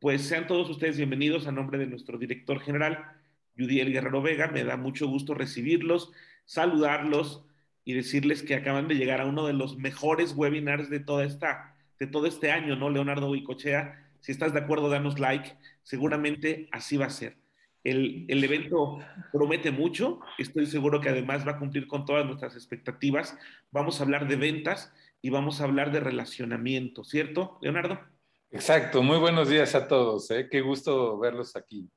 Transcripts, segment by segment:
pues sean todos ustedes bienvenidos a nombre de nuestro director general, Judiel Guerrero Vega. Me da mucho gusto recibirlos, saludarlos y decirles que acaban de llegar a uno de los mejores webinars de toda esta, de todo este año, ¿no? Leonardo Huicochea. Si estás de acuerdo, danos like. Seguramente así va a ser. El, el, evento promete mucho. Estoy seguro que además va a cumplir con todas nuestras expectativas. Vamos a hablar de ventas y vamos a hablar de relacionamiento, ¿cierto, Leonardo? Exacto. Muy buenos días a todos. ¿eh? Qué gusto verlos aquí.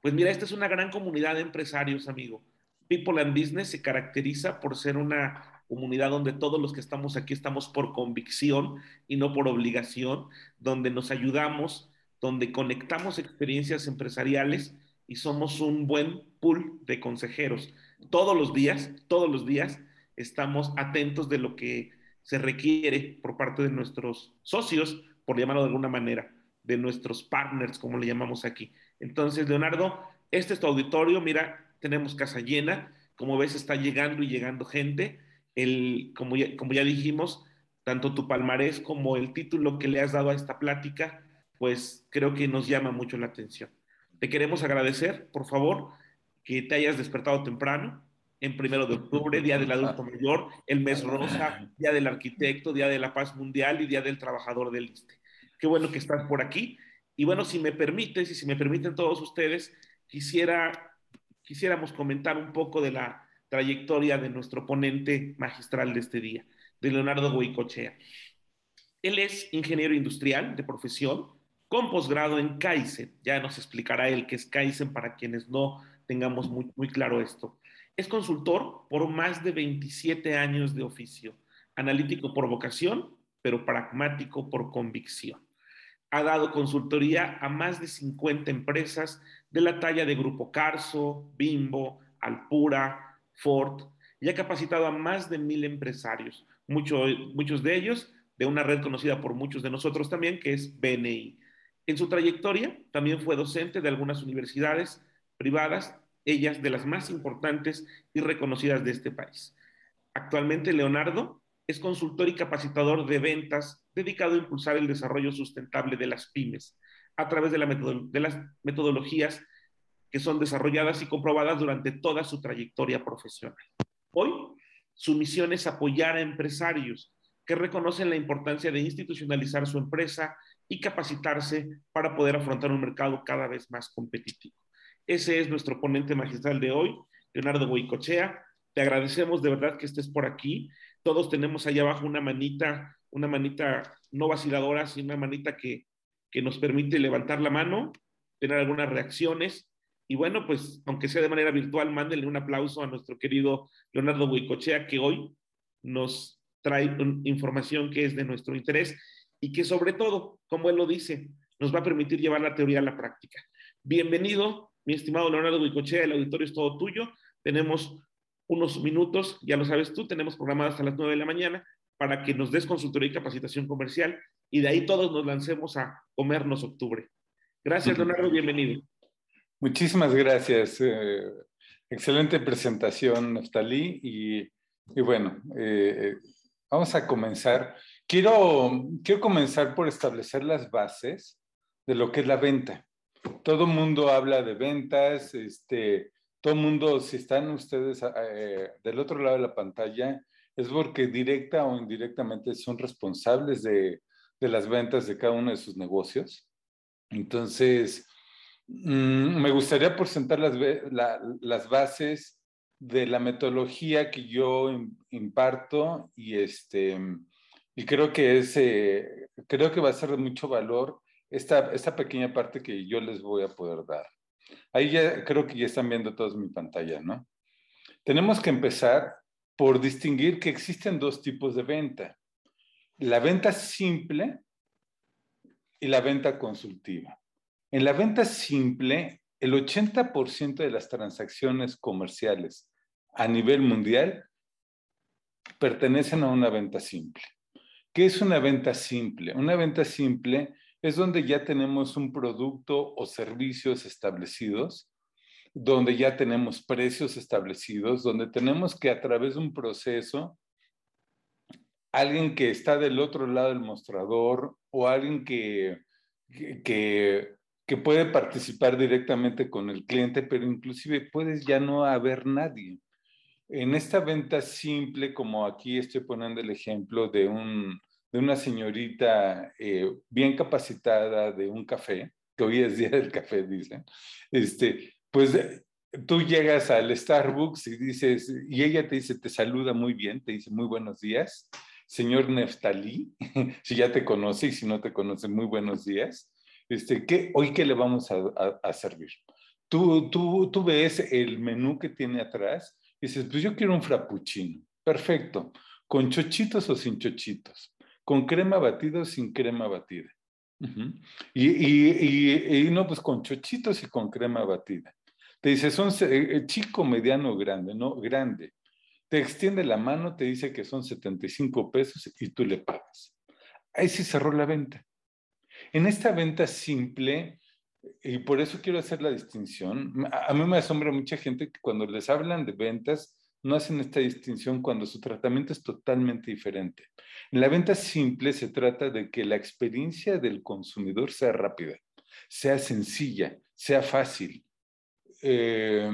Pues mira, esta es una gran comunidad de empresarios, amigo. People and Business se caracteriza por ser una comunidad donde todos los que estamos aquí estamos por convicción y no por obligación, donde nos ayudamos, donde conectamos experiencias empresariales y somos un buen pool de consejeros. Todos los días, todos los días estamos atentos de lo que se requiere por parte de nuestros socios, por llamarlo de alguna manera, de nuestros partners, como le llamamos aquí. Entonces, Leonardo, este es tu auditorio, mira, tenemos casa llena, como ves está llegando y llegando gente. El, como, ya, como ya dijimos, tanto tu palmarés como el título que le has dado a esta plática, pues creo que nos llama mucho la atención. Te queremos agradecer, por favor, que te hayas despertado temprano, en primero de octubre, Día del Adulto Mayor, el mes rosa, Día del Arquitecto, Día de la Paz Mundial y Día del Trabajador del ISTE. Qué bueno que estás por aquí. Y bueno, si me permites y si me permiten todos ustedes, quisiera, quisiéramos comentar un poco de la trayectoria de nuestro ponente magistral de este día, de Leonardo Goicochea. Él es ingeniero industrial de profesión, con posgrado en Kaizen. Ya nos explicará él qué es Kaizen para quienes no tengamos muy, muy claro esto. Es consultor por más de 27 años de oficio, analítico por vocación, pero pragmático por convicción. Ha dado consultoría a más de 50 empresas de la talla de Grupo Carso, Bimbo, Alpura, Ford, y ha capacitado a más de mil empresarios, mucho, muchos de ellos de una red conocida por muchos de nosotros también, que es BNI. En su trayectoria también fue docente de algunas universidades privadas, ellas de las más importantes y reconocidas de este país. Actualmente Leonardo es consultor y capacitador de ventas dedicado a impulsar el desarrollo sustentable de las pymes a través de, la las metodologías que son desarrolladas y comprobadas durante toda su trayectoria profesional. Hoy, su misión es apoyar a empresarios que reconocen la importancia de institucionalizar su empresa y capacitarse para poder afrontar un mercado cada vez más competitivo. Ese es nuestro ponente magistral de hoy, Leonardo Goicochea. Te agradecemos de verdad que estés por aquí. Todos tenemos allá abajo una manita, una manita no vaciladora, sino una manita que, que nos permite levantar la mano, tener algunas reacciones. Y bueno, pues aunque sea de manera virtual, mándenle un aplauso a nuestro querido Leonardo Goicochea, que hoy nos trae información que es de nuestro interés y que sobre todo, como él lo dice, nos va a permitir llevar la teoría a la práctica. Bienvenido, mi estimado Leonardo Guicochea, el auditorio es todo tuyo. Tenemos unos minutos, ya lo sabes tú, tenemos programadas hasta las 9 de la mañana para que nos des consultoría y capacitación comercial y de ahí todos nos lancemos a comernos octubre. Gracias, Leonardo, bienvenido. Muchísimas gracias. Eh, excelente presentación, Neftalí. Y, y bueno, eh, vamos a comenzar. Quiero, quiero comenzar por establecer las bases de lo que es la venta. Todo mundo habla de ventas, este, todo mundo, si están ustedes eh, del otro lado de la pantalla, es porque directa o indirectamente son responsables de, las ventas de cada uno de sus negocios. Entonces, mmm, me gustaría presentar las, la, las bases de la metodología que yo imparto y este y creo que es, eh, creo que va a ser de mucho valor esta, esta pequeña parte que yo les voy a poder dar. Ahí ya creo que ya están viendo todos mi pantalla, ¿no? Tenemos que empezar por distinguir que existen dos tipos de venta. La venta simple y la venta consultiva. En la venta simple, el 80% de las transacciones comerciales a nivel mundial pertenecen a una venta simple. ¿Qué es una venta simple? Una venta simple es donde ya tenemos un producto o servicios establecidos, donde ya tenemos precios establecidos, donde tenemos que a través de un proceso, alguien que está del otro lado del mostrador o alguien que, que, puede participar directamente con el cliente, pero inclusive puedes ya no haber nadie. En esta venta simple, como aquí estoy poniendo el ejemplo de, un, de una señorita eh, bien capacitada de un café, que hoy es día del café, dicen, este, pues tú llegas al Starbucks y dices, y ella te dice, te saluda muy bien, te dice muy buenos días, señor Neftalí, si ya te conoce y si no te conoce, muy buenos días este, ¿qué, hoy qué le vamos a, servir. Tú, tú, tú ves el menú que tiene atrás y dices, pues yo quiero un frappuccino. Perfecto. ¿Con chochitos o sin chochitos? ¿Con crema batida o sin crema batida? y, y, y, no, pues con chochitos y con crema batida. Te dice, son eh, eh, chico, mediano, grande, no, grande. Te extiende la mano, te dice que son 75 pesos y tú le pagas. Ahí sí cerró la venta. En esta venta simple, y por eso quiero hacer la distinción, a mí me asombra mucha gente que cuando les hablan de ventas, no hacen esta distinción cuando su tratamiento es totalmente diferente. En la venta simple se trata de que la experiencia del consumidor sea rápida, sea sencilla, sea fácil. Eh,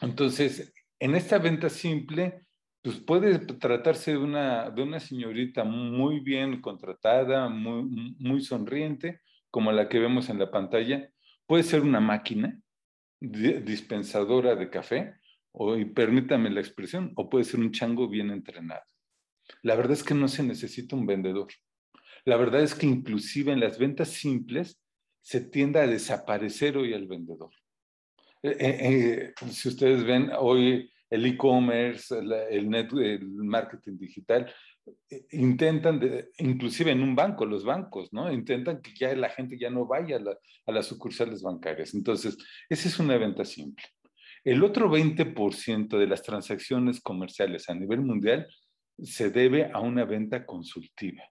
entonces, en esta venta simple, pues puede tratarse de una, de una señorita muy bien contratada, muy, muy sonriente, como la que vemos en la pantalla. Puede ser una máquina dispensadora de café, y permítame la expresión, o puede ser un chango bien entrenado. La verdad es que no se necesita un vendedor. La verdad es que inclusive en las ventas simples se tiende a desaparecer hoy el vendedor. Eh, eh, eh, si ustedes ven, hoy el e-commerce, el, marketing digital, intentan, inclusive en un banco, los bancos, ¿no? Intentan que ya la gente ya no vaya a, las sucursales bancarias. Entonces, esa es una venta simple. El otro 20% de las transacciones comerciales a nivel mundial se debe a una venta consultiva.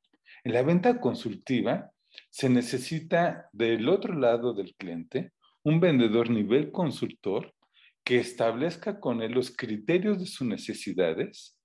En la venta consultiva se necesita del otro lado del cliente un vendedor nivel consultor que establezca con él los criterios de sus necesidades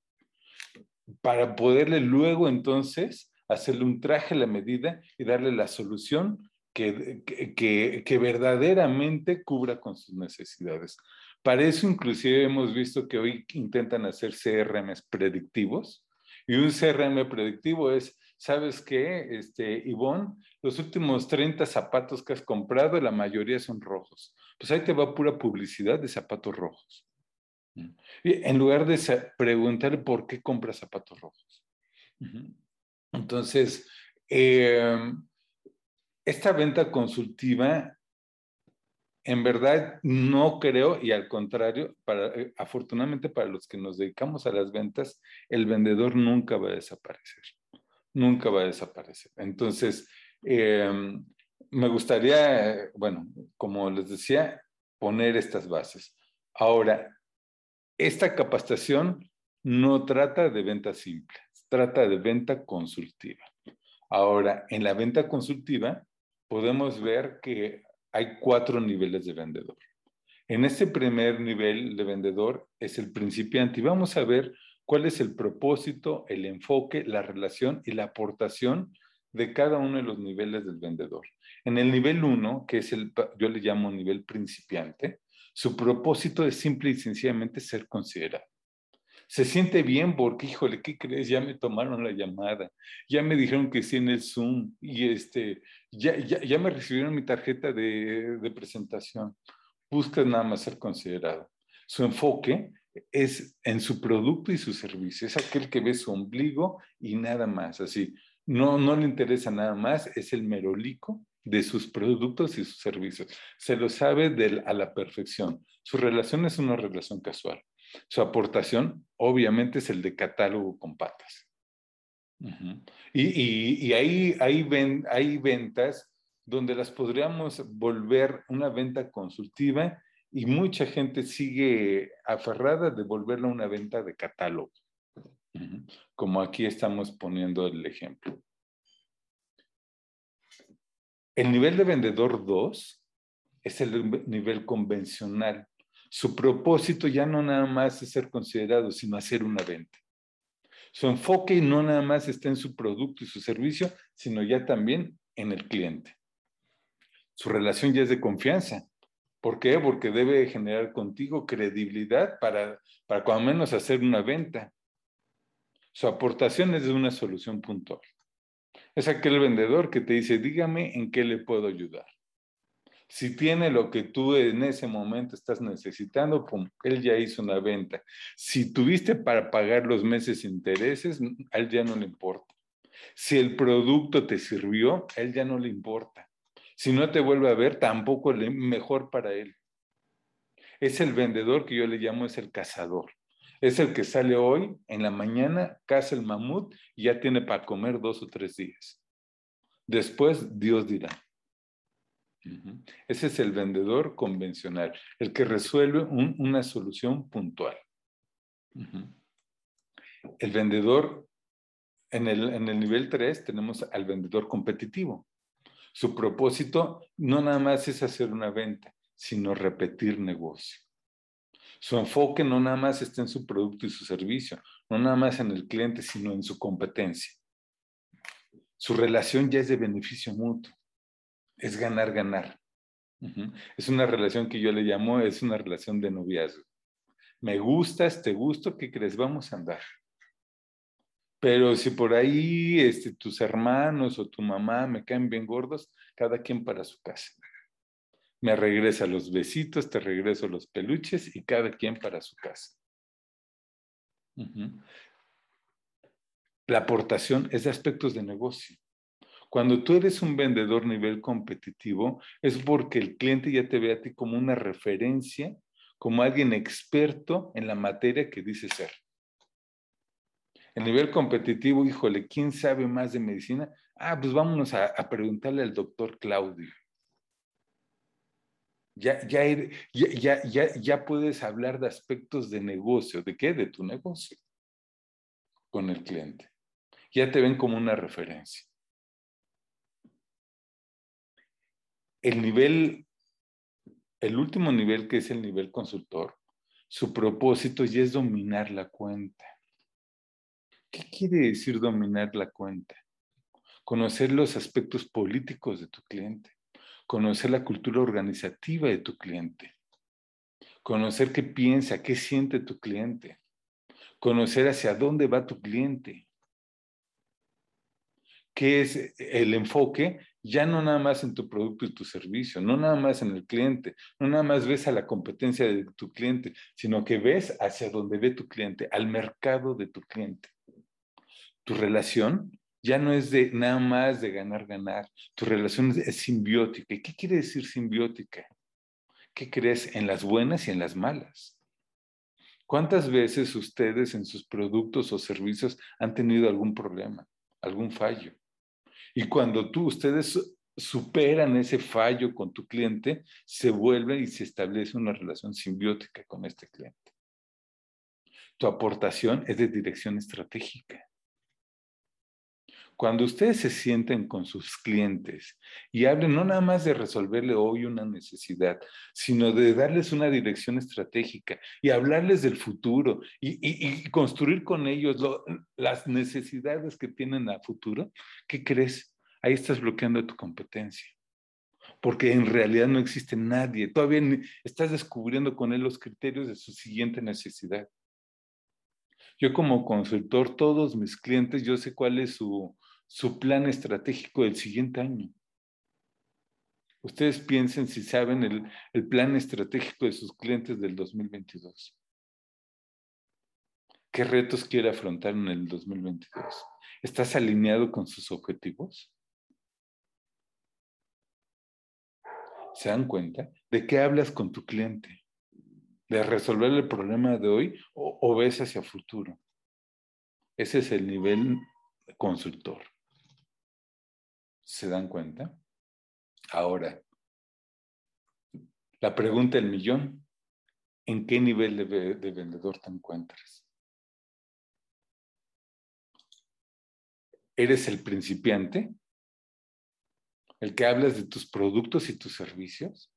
para poderle luego entonces hacerle un traje a la medida y darle la solución que, que, que, verdaderamente cubra con sus necesidades. Para eso inclusive hemos visto que hoy intentan hacer CRMs predictivos y un CRM predictivo es ¿sabes qué, este, Ivonne? Los últimos 30 zapatos que has comprado, la mayoría son rojos. Pues ahí te va pura publicidad de zapatos rojos. Y en lugar de preguntar por qué compras zapatos rojos. Entonces, em, esta venta consultiva, en verdad, no creo, y al contrario, para, eh, afortunadamente para los que nos dedicamos a las ventas, el vendedor nunca va a desaparecer nunca va a desaparecer. Entonces, em, me gustaría, bueno, como les decía, poner estas bases. Ahora, esta capacitación no trata de venta simple, trata de venta consultiva. Ahora, en la venta consultiva podemos ver que hay cuatro niveles de vendedor. En este primer nivel de vendedor es el principiante y vamos a ver cuál es el propósito, el enfoque, la relación y la aportación de cada uno de los niveles del vendedor. En el nivel 1, que es el, yo le llamo nivel principiante, su propósito es simple y sencillamente ser considerado. Se siente bien porque, híjole, ¿qué crees? Ya me tomaron la llamada, ya me dijeron que sí en el Zoom y este, ya, me recibieron mi tarjeta de, presentación. Busca nada más ser considerado. Su enfoque es en su producto y su servicio, es aquel que ve su ombligo y nada más, así. No le interesa nada más, es el merolico de sus productos y sus servicios. Se lo sabe a la perfección. Su relación es una relación casual. Su aportación, obviamente, es el de catálogo con patas. Y, ahí hay ventas donde las podríamos volver una venta consultiva y mucha gente sigue aferrada de volverla una venta de catálogo, como aquí estamos poniendo el ejemplo. El nivel de vendedor 2 es el nivel convencional. Su propósito ya no nada más es ser considerado, sino hacer una venta. Su enfoque no nada más está en su producto y su servicio, sino ya también en el cliente. Su relación ya es de confianza. ¿Por qué? Porque debe generar contigo credibilidad para, para cuando menos hacer una venta. Su aportación es de una solución puntual. Es aquel vendedor que te dice, dígame en qué le puedo ayudar. Si tiene lo que tú en ese momento estás necesitando, él ya hizo una venta. Si tuviste para pagar los meses intereses, a él ya no le importa. Si el producto te sirvió, a él ya no le importa. Si no te vuelve a ver, tampoco le mejor para él. Es el vendedor que yo le llamo, es el cazador. Es el que sale hoy, en la mañana, caza el mamut y ya tiene para comer dos o tres días. Después, Dios dirá. Ese es el vendedor convencional, el que resuelve una solución puntual. El vendedor, en el, en el nivel 3 tenemos al vendedor competitivo. Su propósito no nada más es hacer una venta, sino repetir negocio. Su enfoque no nada más está en su producto y su servicio, no nada más en el cliente, sino en su competencia. Su relación ya es de beneficio mutuo es ganar, ganar. Es una relación que yo le llamo, es una relación de noviazgo. Me gustas, te gusto, ¿qué crees? Vamos a andar. Pero si por ahí este, tus hermanos o tu mamá me caen bien gordos, cada quien para su casa. Me regresa los besitos, te regreso los peluches y cada quien para su casa. La aportación es de aspectos de negocio. Cuando tú eres un vendedor nivel competitivo, es porque el cliente ya te ve a ti como una referencia, como alguien experto en la materia que dice ser. El nivel competitivo, híjole, ¿quién sabe más de medicina? Ah, pues vámonos a, preguntarle al doctor Claudio. Ya, ya, puedes hablar de aspectos de negocio. ¿De qué? De tu negocio con el cliente. Ya te ven como una referencia. El nivel, el último nivel que es el nivel consultor, su propósito ya es dominar la cuenta. ¿Qué quiere decir dominar la cuenta? Conocer los aspectos políticos de tu cliente, conocer la cultura organizativa de tu cliente, conocer qué piensa, qué siente tu cliente, conocer hacia dónde va tu cliente, qué es el enfoque ya no nada más en tu producto y tu servicio, no nada más en el cliente, no nada más ves a la competencia de tu cliente, sino que ves hacia donde ve tu cliente, al mercado de tu cliente. Tu relación ya no es de nada más de ganar, ganar. Tu relación es, simbiótica. ¿Y qué quiere decir simbiótica? ¿Qué crees en las buenas y en las malas? ¿Cuántas veces ustedes en sus productos o servicios han tenido algún problema, algún fallo? Y cuando tú, ustedes superan ese fallo con tu cliente, se vuelve y se establece una relación simbiótica con este cliente. Tu aportación es de dirección estratégica. Cuando ustedes se sienten con sus clientes y hablen no nada más de resolverle hoy una necesidad, sino de darles una dirección estratégica y hablarles del futuro y, construir con ellos las necesidades que tienen a futuro, ¿qué crees? Ahí estás bloqueando tu competencia. Porque en realidad no existe nadie. Todavía estás descubriendo con él los criterios de su siguiente necesidad. Yo como consultor, todos mis clientes, yo sé cuál es su, su plan estratégico del siguiente año. Ustedes piensen si saben el, el, plan estratégico de sus clientes del 2022. ¿Qué retos quiere afrontar en el 2022? ¿Estás alineado con sus objetivos? ¿Se dan cuenta? ¿De qué hablas con tu cliente? ¿De resolver el problema de hoy o, o ves hacia futuro? Ese es el nivel consultor. ¿Se dan cuenta? Ahora, la pregunta del millón, ¿en qué nivel de, de, vendedor te encuentras? ¿Eres el principiante? ¿El que hablas de tus productos y tus servicios?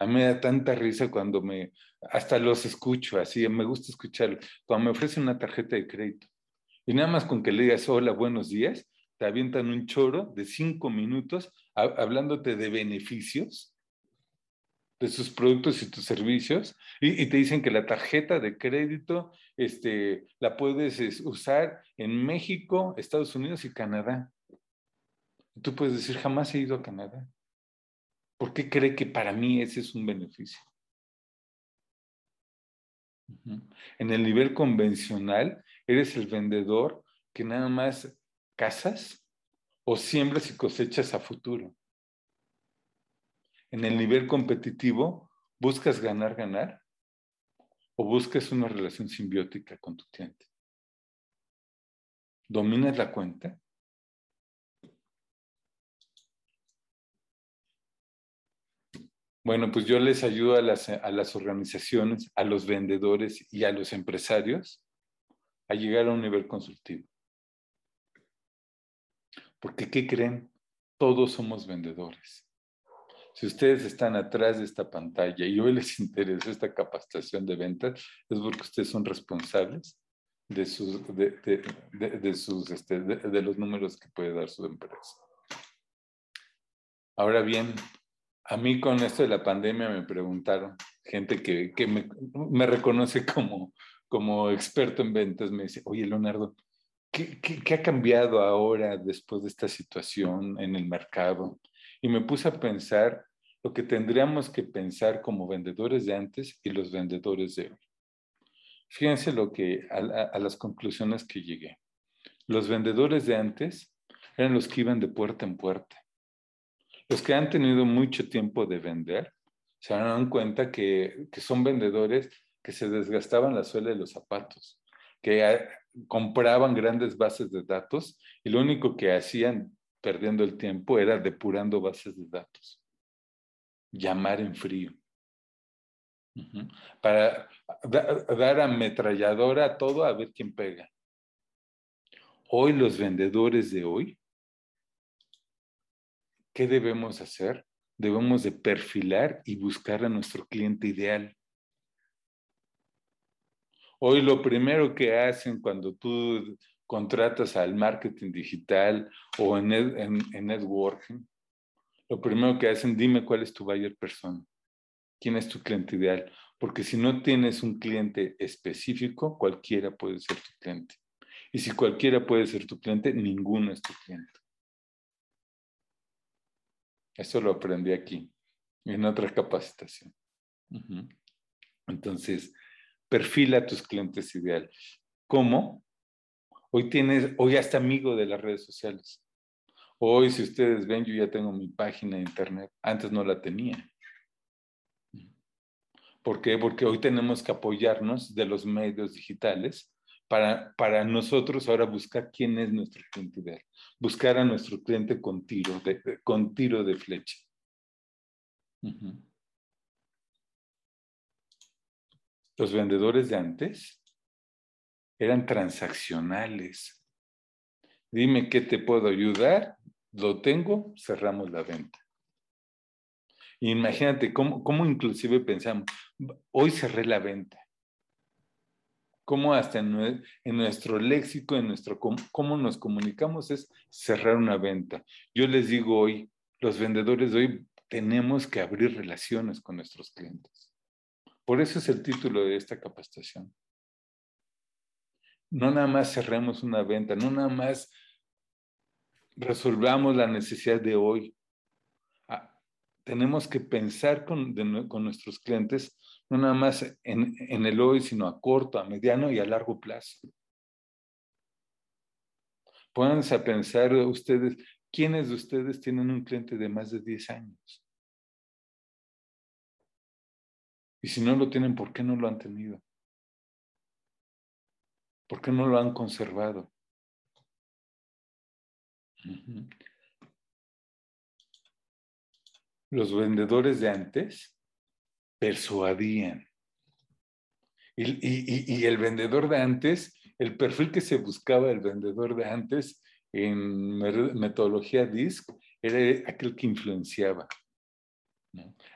A mí me da tanta risa cuando me, hasta los escucho así, me gusta escuchar, cuando me ofrecen una tarjeta de crédito. Y nada más con que le digas hola, buenos días, te avientan un choro de cinco minutos hablándote de beneficios de sus productos y tus servicios y, te dicen que la tarjeta de crédito este, la puedes usar en México, Estados Unidos y Canadá. Tú puedes decir, jamás he ido a Canadá. ¿Por qué cree que para mí ese es un beneficio? En el nivel convencional, eres el vendedor que nada más cazas o siembras y cosechas a futuro. En el nivel competitivo, buscas ganar, ganar o buscas una relación simbiótica con tu cliente. ¿Dominas la cuenta? Bueno, pues yo les ayudo a las, a las organizaciones, a los vendedores y a los empresarios a llegar a un nivel consultivo. Porque, ¿qué creen? Todos somos vendedores. Si ustedes están atrás de esta pantalla y hoy les interesa esta capacitación de ventas, es porque ustedes son responsables de, sus, de, sus, este, de los números que puede dar su empresa. Ahora bien, a mí con esto de la pandemia me preguntaron, gente que, que me, me, reconoce como, como experto en ventas, me dice, oye Leonardo, ¿qué, ¿qué, qué, ha cambiado ahora después de esta situación en el mercado? Y me puse a pensar lo que tendríamos que pensar como vendedores de antes y los vendedores de hoy. Fíjense lo que, a, a las conclusiones que llegué. Los vendedores de antes eran los que iban de puerta en puerta los que han tenido mucho tiempo de vender se dan cuenta que, son vendedores que se desgastaban la suela de los zapatos, que ah, compraban grandes bases de datos y lo único que hacían perdiendo el tiempo era depurando bases de datos. Llamar en frío. Para dar ametralladora a todo a ver quién pega. Hoy los vendedores de hoy ¿Qué debemos hacer? Debemos de perfilar y buscar a nuestro cliente ideal. Hoy lo primero que hacen cuando tú contratas al marketing digital o en, en, networking, lo primero que hacen, dime cuál es tu buyer persona, quién es tu cliente ideal, porque si no tienes un cliente específico, cualquiera puede ser tu cliente. Y si cualquiera puede ser tu cliente, ninguno es tu cliente. Eso lo aprendí aquí, en otra capacitación. Entonces, perfila a tus clientes ideales. ¿Cómo? Hoy tienes, hoy hasta amigo de las redes sociales. Hoy, si ustedes ven, yo ya tengo mi página de internet. Antes no la tenía. ¿Por qué? Porque hoy tenemos que apoyarnos de los medios digitales para, para nosotros ahora buscar quién es nuestro cliente ideal buscar a nuestro cliente con tiro de, con tiro de flecha. Los vendedores de antes eran transaccionales. Dime qué te puedo ayudar, lo tengo, cerramos la venta. Imagínate cómo, cómo inclusive pensamos, hoy cerré la venta cómo hasta en, nuestro léxico, en nuestro cómo nos comunicamos es cerrar una venta. Yo les digo hoy, los vendedores de hoy tenemos que abrir relaciones con nuestros clientes. Por eso es el título de esta capacitación. No nada más cerremos una venta, no nada más resolvamos la necesidad de hoy. Ah, tenemos que pensar con, nuestros clientes no nada más en, el hoy, sino a corto, a mediano y a largo plazo. Pónganse a pensar ustedes, ¿quiénes de ustedes tienen un cliente de más de 10 años? Y si no lo tienen, ¿por qué no lo han tenido? ¿Por qué no lo han conservado? Los vendedores de antes persuadían. Y, el vendedor de antes, el perfil que se buscaba el vendedor de antes en metodología DISC era aquel que influenciaba,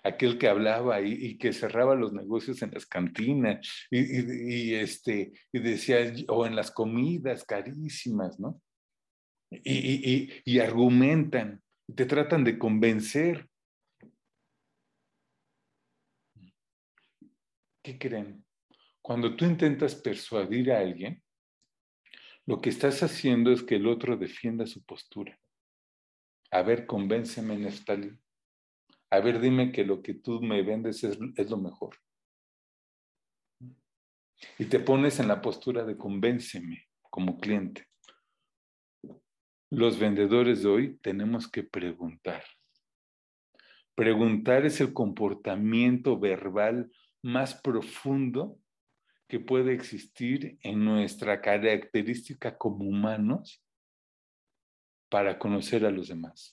aquel que hablaba y, que cerraba los negocios en las cantinas y, este, y decía, o en las comidas carísimas, ¿no? Y, argumentan Te tratan de convencer. ¿Qué creen? Cuando tú intentas persuadir a alguien, lo que estás haciendo es que el otro defienda su postura. A ver, convénceme, Neftali. A ver, dime que lo que tú me vendes es, es lo mejor. Y te pones en la postura de convénceme como cliente. Los vendedores de hoy tenemos que preguntar. Preguntar es el comportamiento verbal más profundo que puede existir en nuestra característica como humanos para conocer a los demás,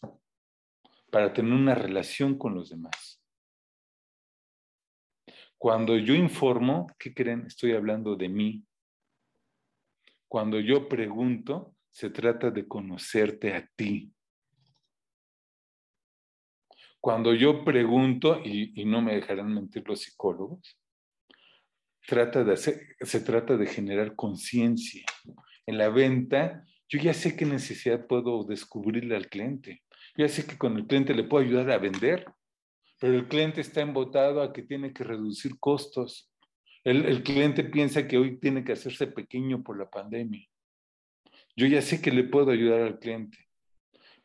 para tener una relación con los demás. Cuando yo informo, ¿qué creen? Estoy hablando de mí. Cuando yo pregunto, se trata de conocerte a ti. Cuando yo pregunto, y, no me dejarán mentir los psicólogos, se trata de generar conciencia. En la venta, yo ya sé qué necesidad puedo descubrirle al cliente. Ya sé que con el cliente le puedo ayudar a vender, pero el cliente está embotado a que tiene que reducir costos. El, el cliente piensa que hoy tiene que hacerse pequeño por la pandemia. Yo ya sé que le puedo ayudar al cliente,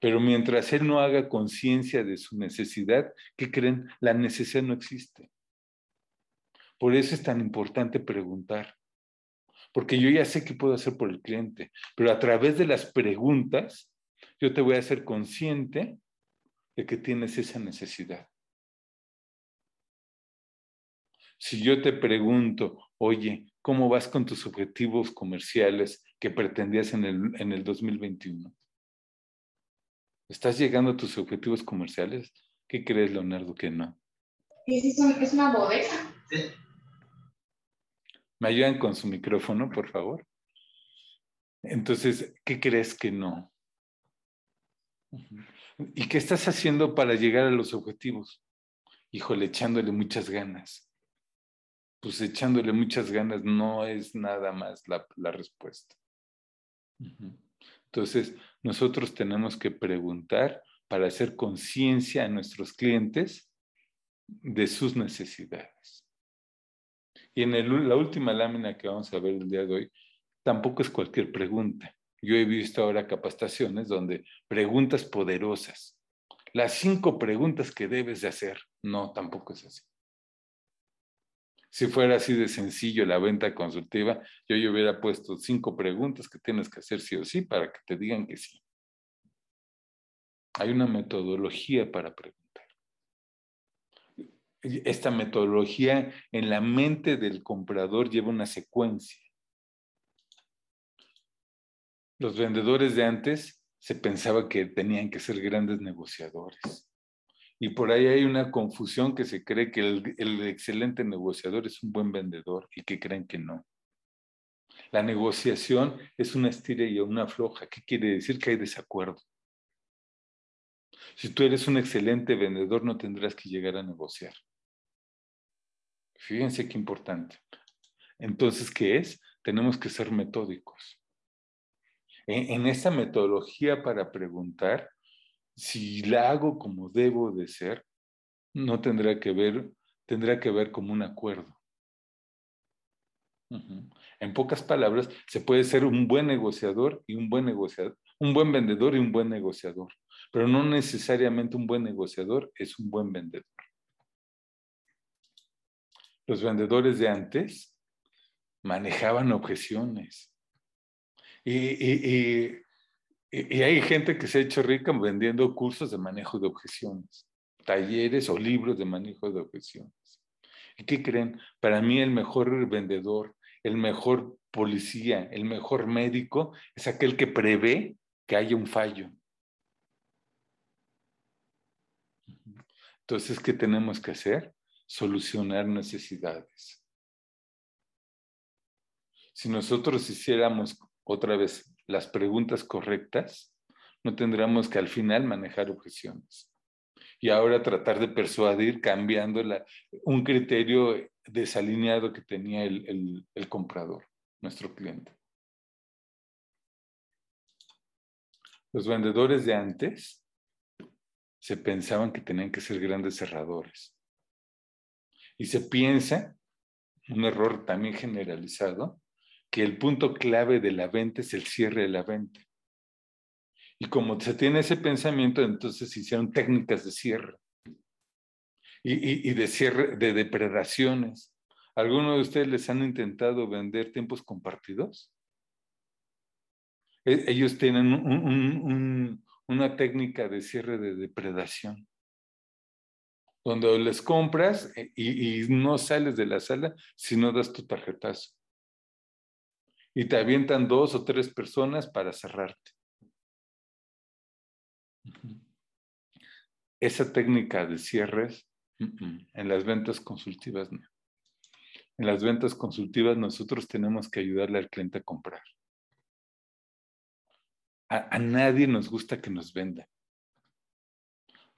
pero mientras él no haga conciencia de su necesidad, ¿qué creen? La necesidad no existe. Por eso es tan importante preguntar, porque yo ya sé qué puedo hacer por el cliente, pero a través de las preguntas, yo te voy a hacer consciente de que tienes esa necesidad. Si yo te pregunto, oye, ¿cómo vas con tus objetivos comerciales? que pretendías en el, en el 2021? ¿Estás llegando a tus objetivos comerciales? ¿Qué crees, Leonardo, que no? Es una bodega. ¿Me ayudan con su micrófono, por favor? Entonces, ¿qué crees que no? ¿Y qué estás haciendo para llegar a los objetivos? Híjole, echándole muchas ganas. Pues echándole muchas ganas no es nada más la, respuesta. Entonces, nosotros tenemos que preguntar para hacer conciencia a nuestros clientes de sus necesidades. Y en la última lámina que vamos a ver el día de hoy, tampoco es cualquier pregunta. Yo he visto ahora capacitaciones donde preguntas poderosas. Las cinco preguntas que debes de hacer. No, tampoco es así. Si fuera así de sencillo la venta consultiva, yo ya hubiera puesto cinco preguntas que tienes que hacer sí o sí para que te digan que sí. Hay una metodología para preguntar. Esta metodología en la mente del comprador lleva una secuencia. Los vendedores de antes se pensaba que tenían que ser grandes negociadores. Y por ahí hay una confusión que se cree que el, excelente negociador es un buen vendedor y que creen que no. La negociación es una estira y una floja. ¿Qué quiere decir? Que hay desacuerdo. Si tú eres un excelente vendedor, no tendrás que llegar a negociar. Fíjense qué importante. Entonces, ¿qué es? Tenemos que ser metódicos. En, en esta metodología para preguntar, si la hago como debo de ser, no tendrá que ver, tendrá que ver como un acuerdo. En pocas palabras, se puede ser un buen negociador y un buen negociador, un buen vendedor y un buen negociador, pero no necesariamente un buen negociador es un buen vendedor. Los vendedores de antes manejaban objeciones y, y, hay gente que se ha hecho rica vendiendo cursos de manejo de objeciones, talleres o libros de manejo de objeciones. ¿Y qué creen? Para mí el mejor vendedor, el mejor policía, el mejor médico es aquel que prevé que haya un fallo. Entonces, ¿qué tenemos que hacer? Solucionar necesidades. Si nosotros hiciéramos otra vez las preguntas correctas, no tendríamos que al final manejar objeciones. Y ahora tratar de persuadir cambiando un criterio desalineado que tenía el, el comprador, nuestro cliente. Los vendedores de antes se pensaban que tenían que ser grandes cerradores. Y se piensa, un error también generalizado, que el punto clave de la venta es el cierre de la venta. Y como se tiene ese pensamiento, entonces hicieron técnicas de cierre y, y de cierre de depredaciones. ¿Alguno de ustedes les han intentado vender tiempos compartidos? E, ellos tienen un, una técnica de cierre de depredación, donde les compras eh, y, no sales de la sala si no das tu tarjetazo. Y te avientan dos o tres personas para cerrarte. Esa técnica de cierres en las ventas consultivas no. En las ventas consultivas nosotros tenemos que ayudarle al cliente a comprar. A, nadie nos gusta que nos venda.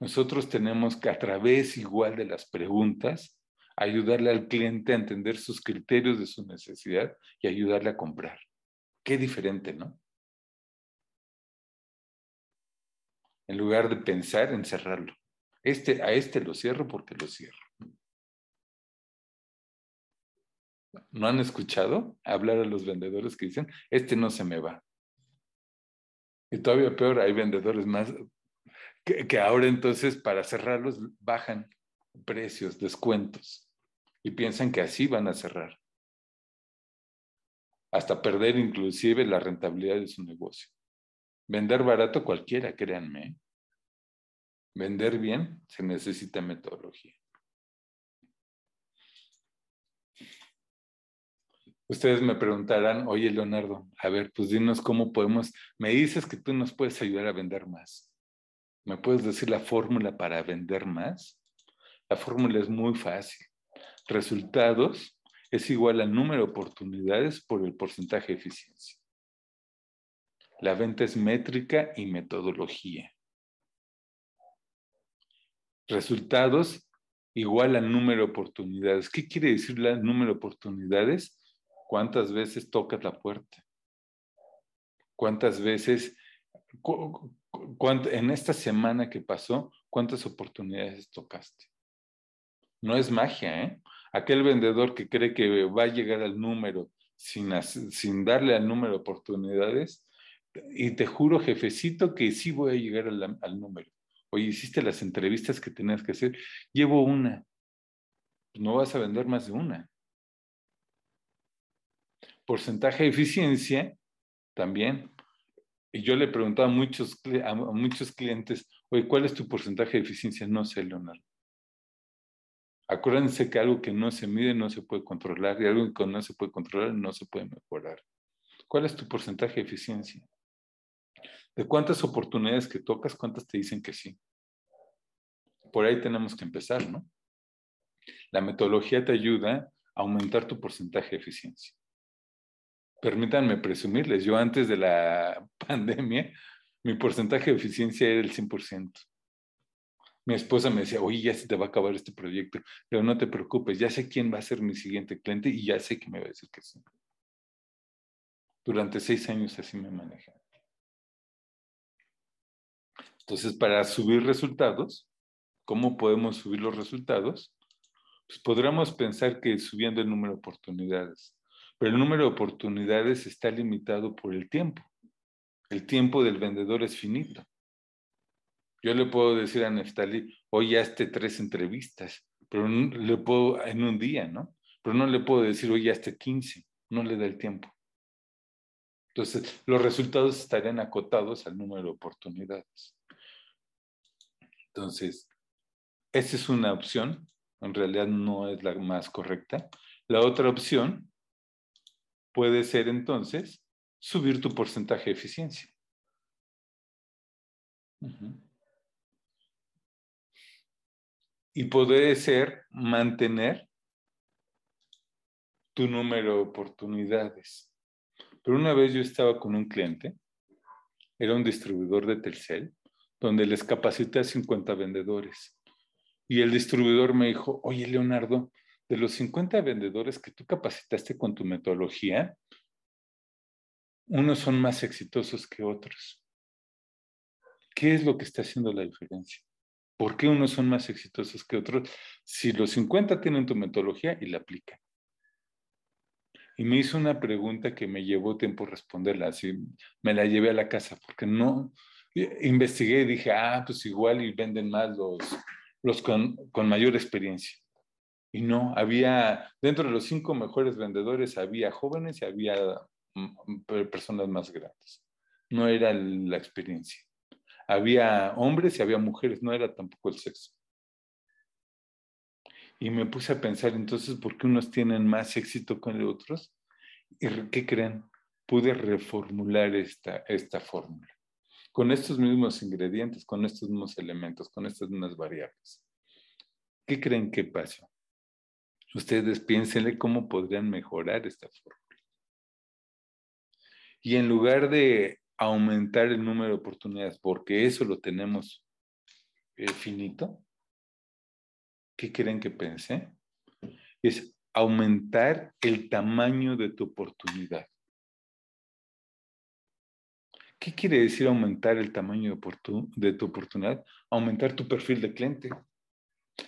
Nosotros tenemos que a través igual de las preguntas ayudarle al cliente a entender sus criterios de su necesidad y ayudarle a comprar. Qué diferente, ¿no? En lugar de pensar en cerrarlo. Este, a este lo cierro porque lo cierro. ¿No han escuchado hablar a los vendedores que dicen, este no se me va? Y todavía peor, hay vendedores más que, ahora entonces para cerrarlos bajan precios, descuentos y piensan que así van a cerrar. Hasta perder inclusive la rentabilidad de su negocio. Vender barato cualquiera, créanme. Vender bien se necesita metodología. Ustedes me preguntarán, oye Leonardo, a ver, pues dinos cómo podemos, me dices que tú nos puedes ayudar a vender más. ¿Me puedes decir la fórmula para vender más? La fórmula es muy fácil. Resultados es igual al número de oportunidades por el porcentaje de eficiencia. La venta es métrica y metodología. Resultados igual al número de oportunidades. ¿Qué quiere decir el número de oportunidades? ¿Cuántas veces tocas la puerta? ¿Cuántas veces, en esta semana que pasó, cuántas oportunidades tocaste? No es magia, ¿eh? Aquel vendedor que cree que va a llegar al número sin, darle al número de oportunidades, y te juro, jefecito, que sí voy a llegar al, al número. Oye, hiciste las entrevistas que tenías que hacer, llevo una. No vas a vender más de una porcentaje de eficiencia también. Y yo le preguntaba a muchos, a muchos clientes, oye, ¿cuál es tu porcentaje de eficiencia? No sé, Leonardo. Acuérdense que algo que no se mide no se puede controlar y algo que no se puede controlar no se puede mejorar. ¿Cuál es tu porcentaje de eficiencia? ¿De cuántas oportunidades que tocas, cuántas te dicen que sí? Por ahí tenemos que empezar, ¿no? La metodología te ayuda a aumentar tu porcentaje de eficiencia permítanme presumirles, yo antes de la pandemia, mi porcentaje de eficiencia era el 100%. Mi esposa me decía, oye, ya se te va a acabar este proyecto, pero no te preocupes, ya sé quién va a ser mi siguiente cliente y ya sé que me va a decir que sí. Durante seis años así me manejé. Entonces, para subir resultados, ¿cómo podemos subir los resultados? Pues podríamos pensar que subiendo el número de oportunidades, pero el número de oportunidades está limitado por el tiempo. El tiempo del vendedor es finito. Yo le puedo decir a Neftali, hoy hazte tres entrevistas, pero le puedo en un día, ¿no? Pero no le puedo decir, hoy hazte 15, no le da el tiempo. Entonces, los resultados estarían acotados al número de oportunidades. Entonces, esa es una opción, en realidad no es la más correcta. La otra opción puede ser entonces subir tu porcentaje de eficiencia. Y puede ser mantener tu número de oportunidades. Pero una vez yo estaba con un cliente, era un distribuidor de Telcel, donde les capacité a 50 vendedores. Y el distribuidor me dijo, oye Leonardo, de los 50 vendedores que tú capacitaste con tu metodología, unos son más exitosos que otros. ¿Qué es lo que está haciendo la diferencia? ¿Por qué unos son más exitosos que otros? Si los 50 tienen tu metodología y la aplican. Y me hizo una pregunta que me llevó tiempo responderla, así me la llevé a la casa, porque no, investigué y dije, ah, pues igual y venden más los, los con, con mayor experiencia. Y no, había, dentro de los cinco mejores vendedores, había jóvenes y había mm, personas más grandes. No era la experiencia. Había hombres y había mujeres, no era tampoco el sexo. Y me puse a pensar entonces, ¿por qué unos tienen más éxito que otros? ¿Y qué creen? Pude reformular esta, esta fórmula con estos mismos ingredientes, con estos mismos elementos, con estas mismas variables. ¿Qué creen que pasó? Ustedes piénsenle cómo podrían mejorar esta fórmula. Y en lugar de aumentar el número de oportunidades, porque eso lo tenemos eh, finito, ¿qué creen que pensé? Es aumentar el tamaño de tu oportunidad. ¿Qué quiere decir aumentar el tamaño de, tu oportunidad? Aumentar tu perfil de cliente.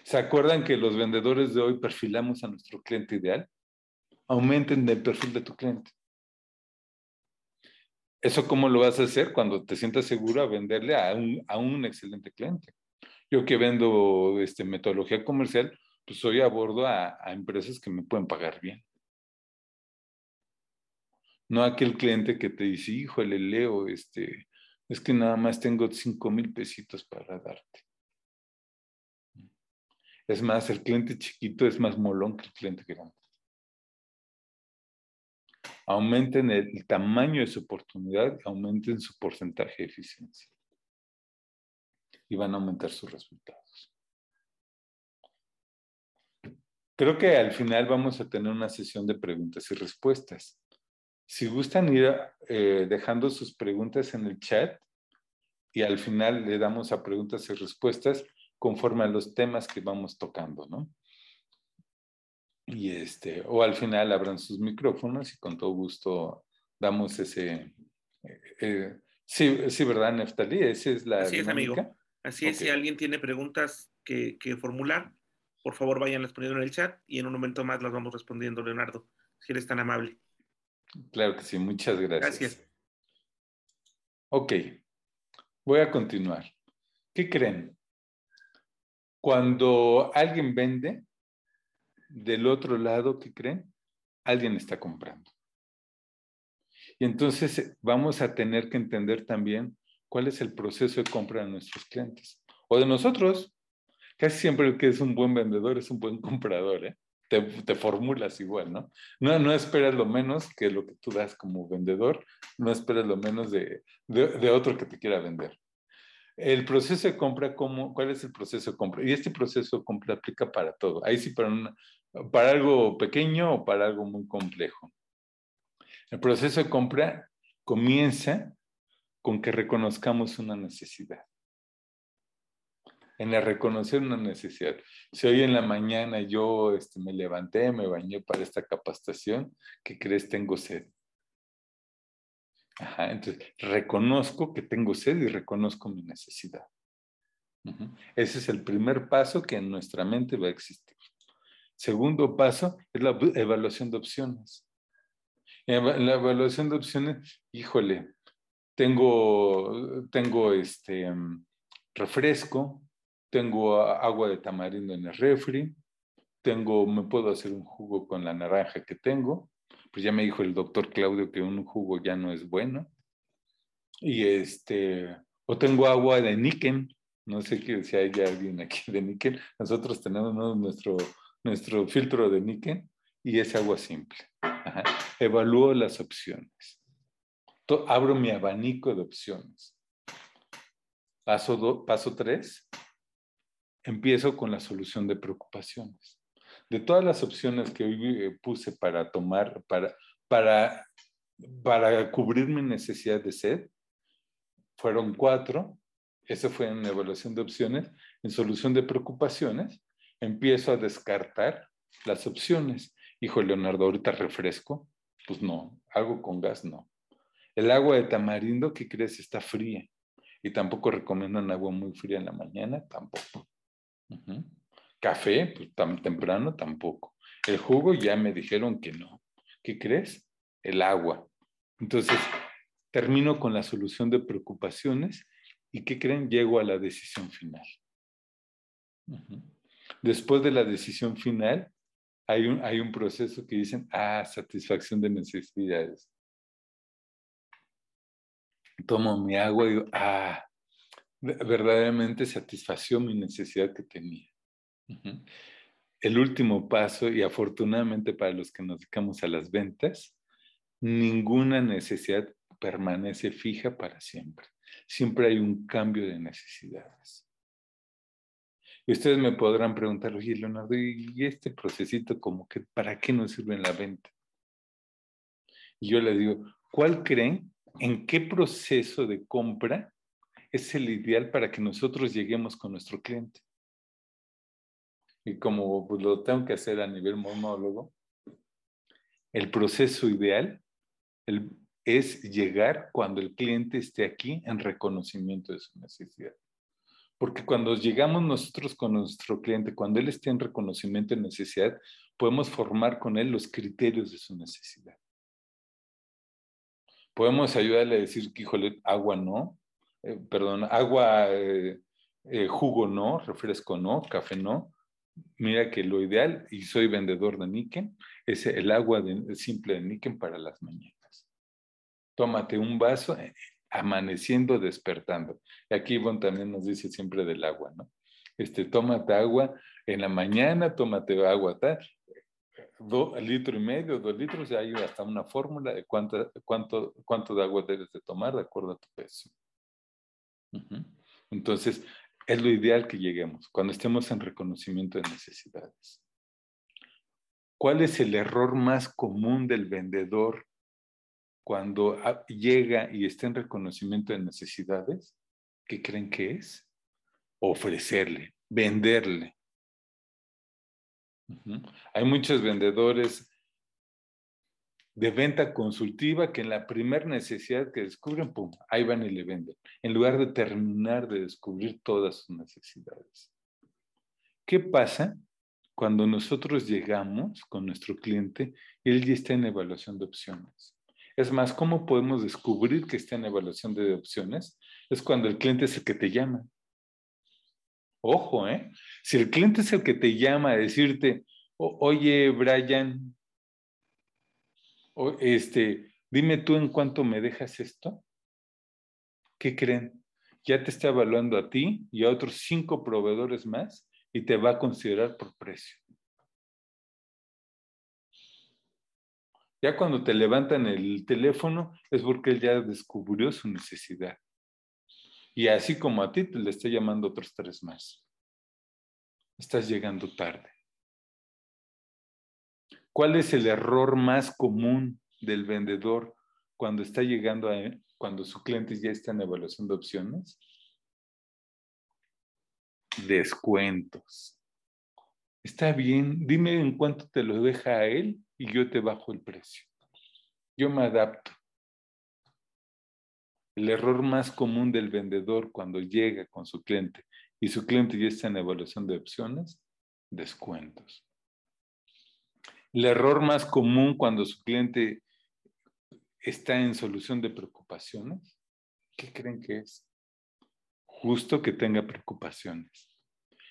¿Se acuerdan que los vendedores de hoy perfilamos a nuestro cliente ideal? Aumenten el perfil de tu cliente. ¿Eso cómo lo vas a hacer? Cuando te sientas seguro a venderle a un, a un excelente cliente. Yo que vendo este, metodología comercial, pues hoy abordo a, a empresas que me pueden pagar bien. No aquel cliente que te dice, híjole, Leo, este, es que nada más tengo cinco mil pesitos para darte. Es más, el cliente chiquito es más molón que el cliente grande. Aumenten el, tamaño de su oportunidad, aumenten su porcentaje de eficiencia. Y van a aumentar sus resultados. Creo que al final vamos a tener una sesión de preguntas y respuestas. Si gustan ir eh, dejando sus preguntas en el chat y al final le damos a preguntas y respuestas conforme a los temas que vamos tocando, ¿no? Y este, o al final abran sus micrófonos y con todo gusto damos ese... Eh, eh, sí, sí, ¿verdad, Neftali? Esa es la... Así es, amigo. Así es, si alguien tiene preguntas que, que formular, por favor vayan poniendo en el chat y en un momento más las vamos respondiendo, Leonardo, si eres tan amable. Claro que sí, muchas gracias. Gracias. Ok, voy a continuar. ¿Qué creen? Cuando alguien vende, del otro lado, ¿qué creen? Alguien está comprando. Y entonces eh, vamos a tener que entender también cuál es el proceso de compra de nuestros clientes o de nosotros. Casi siempre el que es un buen vendedor es un buen comprador. ¿eh? te, formulas igual, ¿no? ¿no? No esperas lo menos que lo que tú das como vendedor, no esperas lo menos de, de, otro que te quiera vender. El proceso de compra, ¿cómo, ¿cuál es el proceso de compra? Y este proceso de compra aplica para todo. Ahí sí, para, para algo pequeño o para algo muy complejo. El proceso de compra comienza con que reconozcamos una necesidad en el reconocer una necesidad. Si hoy en la mañana yo este, me levanté, me bañé para esta capacitación, ¿qué crees? Tengo sed. Ajá, entonces reconozco que tengo sed y reconozco mi necesidad. Ese es el primer paso que en nuestra mente va a existir. Segundo paso es la evaluación de opciones. En la evaluación de opciones, híjole, tengo, tengo este refresco, tengo agua de tamarindo en el refri, tengo, me puedo hacer un jugo con la naranja que tengo, pues ya me dijo el doctor Claudio que un jugo ya no es bueno. Y este, o tengo agua de níquel, no sé si hay alguien aquí de níquel, nosotros tenemos nuestro, nuestro filtro de níquel y es agua simple. Evalúo las opciones. abro mi abanico de opciones. Paso, paso tres, empiezo con la solución de preocupaciones. De todas las opciones que hoy eh, puse para tomar, para, para, para cubrir mi necesidad de sed, fueron cuatro. Eso fue en evaluación de opciones. En solución de preocupaciones, empiezo a descartar las opciones. Hijo Leonardo, ahorita refresco. Pues no, algo con gas no. El agua de tamarindo, ¿qué crees? Está fría. Y tampoco recomiendan agua muy fría en la mañana, tampoco. Café, pues tan temprano, tampoco. El jugo ya me dijeron que no. ¿Qué crees? El agua. Entonces, termino con la solución de preocupaciones y ¿qué creen? Llego a la decisión final. Después de la decisión final, hay un, hay un proceso que dicen, ah, satisfacción de necesidades. Tomo mi agua y digo, ah, verdaderamente satisfació mi necesidad que tenía. El último paso, y afortunadamente para los que nos dedicamos a las ventas, ninguna necesidad permanece fija para siempre. Siempre hay un cambio de necesidades. Y ustedes me podrán preguntar, oye, Leonardo, ¿y este procesito como que para qué nos sirve en la venta? Y yo les digo, ¿cuál creen? ¿En qué proceso de compra es el ideal para que nosotros lleguemos con nuestro cliente? Y como pues, lo tengo que hacer a nivel monólogo, el proceso ideal es llegar cuando el cliente esté aquí en reconocimiento de su necesidad. Porque cuando llegamos nosotros con nuestro cliente, cuando él esté en reconocimiento de necesidad, podemos formar con él los criterios de su necesidad. Podemos ayudarle a decir híjole, agua no, eh, perdón, agua, eh, eh, jugo no, refresco no, café no. Mira que lo ideal, y soy vendedor de níquel, es el agua simple de níquel para las mañanas. Tómate un vaso amaneciendo, despertando. Aquí Ivonne también nos dice siempre del agua, ¿no? Este, tómate agua en la mañana, tómate agua tal, dos litro y medio, dos litros, hay hasta una fórmula de cuánto, cuánto, cuánto de agua debes de tomar de acuerdo a tu peso. Entonces, es lo ideal que lleguemos cuando estemos en reconocimiento de necesidades. ¿Cuál es el error más común del vendedor cuando llega y está en reconocimiento de necesidades, ¿qué creen que es? Ofrecerle, venderle. Hay muchos vendedores de venta consultiva que en la primera necesidad que descubren, pum, ahí van y le venden, en lugar de terminar de descubrir todas sus necesidades. ¿Qué pasa cuando nosotros llegamos con nuestro cliente y él ya está en evaluación de opciones? Es más, ¿cómo podemos descubrir que está en evaluación de opciones? Es cuando el cliente es el que te llama. Ojo, ¿eh? Si el cliente es el que te llama a decirte, oye, Brian, este, dime tú en cuánto me dejas esto. ¿Qué creen? Ya te está evaluando a ti y a otros cinco proveedores más y te va a considerar por precio. Ya cuando te levantan el teléfono es porque él ya descubrió su necesidad. Y así como a ti te le está llamando otros tres más. Estás llegando tarde. ¿Cuál es el error más común del vendedor cuando está llegando a, cuando su cliente ya está en evaluación de opciones? Descuentos. Está bien, dime en cuánto te lo deja a él y yo te bajo el precio. Yo me adapto. El error más común del vendedor cuando llega con su cliente y su cliente ya está en evaluación de opciones, descuentos. El error más común cuando su cliente está en solución de preocupaciones, ¿qué creen que es? Justo que tenga preocupaciones.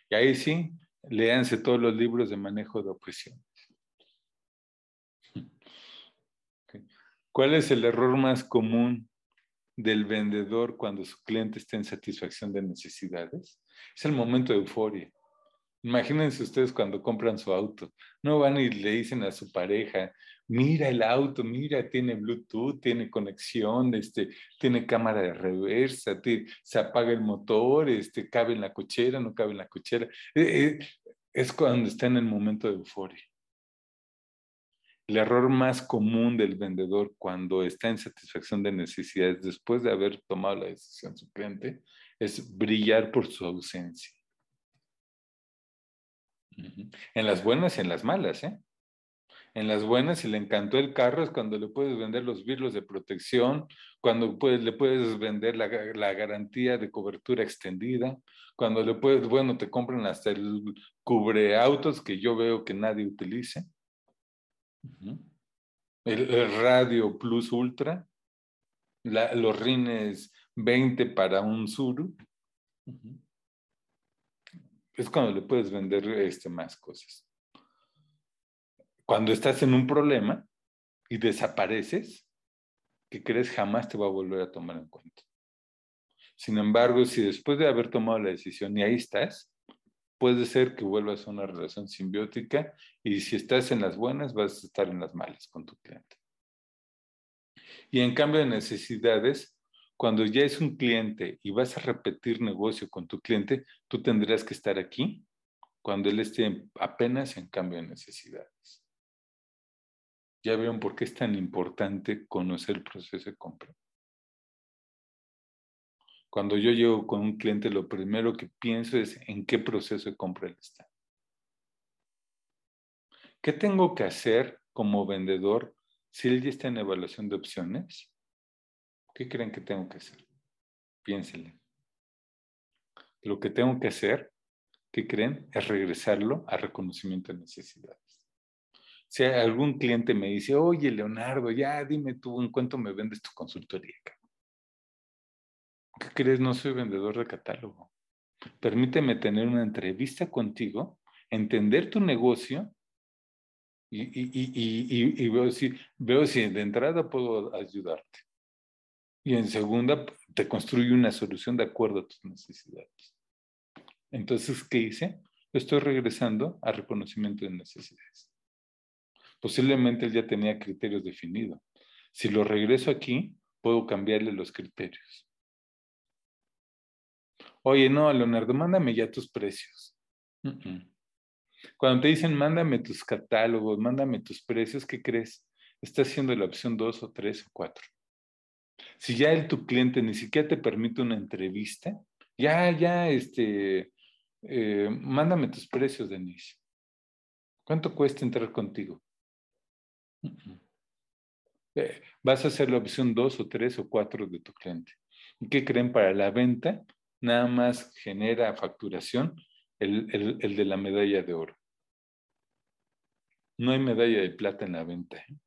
Y ahí sí, léanse todos los libros de manejo de objeciones. ¿Cuál es el error más común del vendedor cuando su cliente está en satisfacción de necesidades? Es el momento de euforia. Imagínense ustedes cuando compran su auto. No van y le dicen a su pareja, mira el auto, mira, tiene Bluetooth, tiene conexión, este, tiene cámara de reversa, se apaga el motor, este, cabe en la cochera, no cabe en la cochera. Eh, eh, es cuando está en el momento de euforia. El error más común del vendedor cuando está en satisfacción de necesidades después de haber tomado la decisión su cliente es brillar por su ausencia. En las buenas y en las malas, ¿eh? En las buenas, si le encantó el carro, es cuando le puedes vender los virlos de protección, cuando le puedes vender la, la, garantía de cobertura extendida, cuando le puedes, bueno, te compran hasta el cubre autos que yo veo que nadie utilice. El, radio Plus Ultra, los rines 20 para un Suru. Es cuando le puedes vender este, más cosas. Cuando estás en un problema y desapareces, que crees jamás te va a volver a tomar en cuenta. Sin embargo, si después de haber tomado la decisión y ahí estás, puede ser que vuelvas a una relación simbiótica y si estás en las buenas, vas a estar en las malas con tu cliente. Y en cambio de necesidades, cuando ya es un cliente y vas a repetir negocio con tu cliente, tú tendrás que estar aquí cuando él esté apenas en cambio de necesidades. Ya vieron por qué es tan importante conocer el proceso de compra. Cuando yo llego con un cliente, lo primero que pienso es en qué proceso de compra él está. ¿Qué tengo que hacer como vendedor si él ya está en evaluación de opciones? ¿Qué creen que tengo que hacer? Piénsenle. Lo que tengo que hacer, ¿qué creen? Es regresarlo a reconocimiento de necesidades. Si algún cliente me dice, oye, Leonardo, ya dime tú en cuánto me vendes tu consultoría. ¿Qué crees? No soy vendedor de catálogo. Permíteme tener una entrevista contigo, entender tu negocio y, veo, si, veo si de entrada puedo ayudarte. Y en segunda, te construyo una solución de acuerdo a tus necesidades. Entonces, ¿qué hice? Estoy regresando a reconocimiento de necesidades. Posiblemente él ya tenía criterios definidos. Si lo regreso aquí, puedo cambiarle los criterios. Oye, no, Leonardo, mándame ya tus precios. Cuando te dicen, mándame tus catálogos, mándame tus precios, ¿qué crees? Estás haciendo la opción 2 o 3 o 4. Si ya el, tu cliente ni siquiera te permite una entrevista, ya, ya, este, eh, mándame tus precios, Denise. ¿Cuánto cuesta entrar contigo? Eh, vas a hacer la opción 2 o 3 o 4 de tu cliente. ¿Y qué creen para la venta? Nada más genera facturación el, de la medalla de oro. No hay medalla de plata en la venta. ¿eh?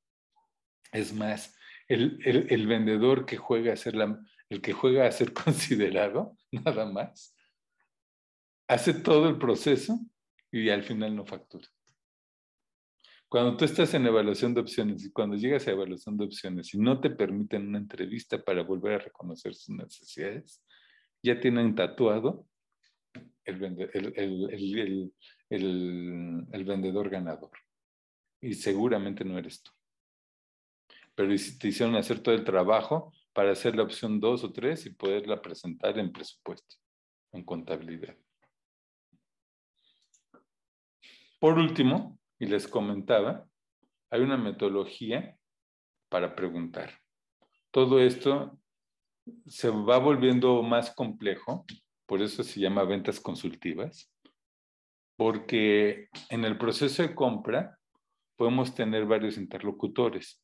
Es más, el, vendedor que juega a ser la, el que juega a ser considerado, nada más, hace todo el proceso y al final no factura. Cuando tú estás en evaluación de opciones y cuando llegas a evaluación de opciones y no te permiten una entrevista para volver a reconocer sus necesidades, ya tienen tatuado el, vendedor ganador. Y seguramente no eres tú. Pero te hicieron hacer todo el trabajo para hacer la opción 2 o 3 y poderla presentar en presupuesto, en contabilidad. Por último, y les comentaba, hay una metodología para preguntar. Todo esto se va volviendo más complejo, por eso se llama ventas consultivas, porque en el proceso de compra podemos tener varios interlocutores.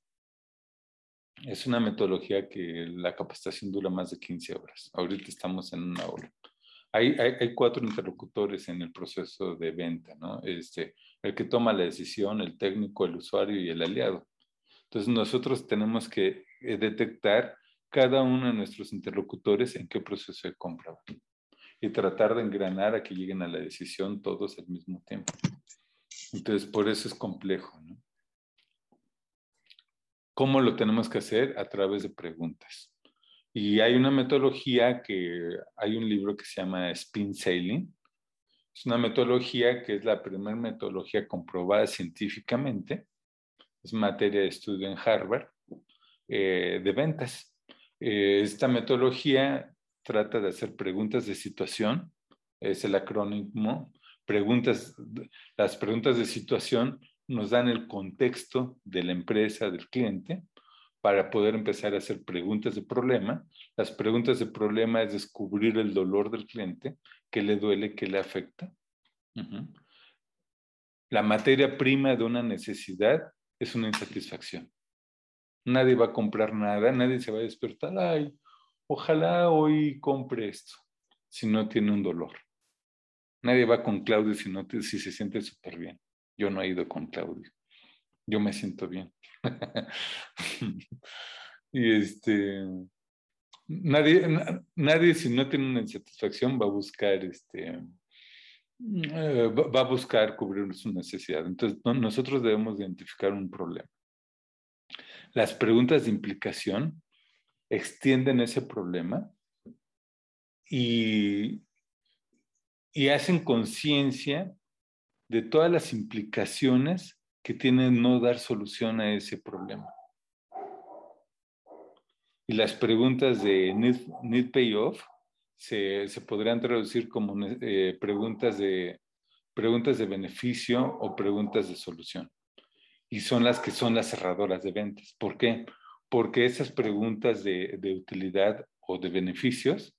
Es una metodología que la capacitación dura más de 15 horas. Ahorita estamos en una hora. Hay, hay, cuatro interlocutores en el proceso de venta, ¿no? Este, el que toma la decisión, el técnico, el usuario y el aliado. Entonces nosotros tenemos que eh, detectar cada uno de nuestros interlocutores en qué proceso de compra y tratar de engranar a que lleguen a la decisión todos al mismo tiempo. Entonces, por eso es complejo. ¿Cómo lo tenemos que hacer? A través de preguntas. Y hay una metodología que, hay un libro que se llama Spin Sailing. Es una metodología que es la primera metodología comprobada científicamente. Es materia de estudio en Harvard eh, de ventas. Eh, esta metodología trata de hacer preguntas de situación, es el acrónimo. Preguntas, las preguntas de situación nos dan el contexto de la empresa, del cliente, para poder empezar a hacer preguntas de problema. Las preguntas de problema es descubrir el dolor del cliente, qué le duele, qué le afecta. La materia prima de una necesidad es una insatisfacción. Nadie va a comprar nada, nadie se va a despertar, ay, ojalá hoy compre esto, si no tiene un dolor. Nadie va con Claudio si, no si se siente súper bien. Yo no he ido con Claudio. Yo me siento bien. y este, nadie, nadie si no tiene una insatisfacción va a buscar este, eh, va a buscar cubrir su necesidad. Entonces, nosotros debemos identificar un problema. Las preguntas de implicación extienden ese problema y, hacen conciencia de todas las implicaciones que tiene no dar solución a ese problema. Y las preguntas de need, payoff se, se, podrían traducir como eh, preguntas, de, preguntas de beneficio o preguntas de solución y son las que son las cerradoras de ventas. ¿Por qué? Porque esas preguntas de, utilidad o de beneficios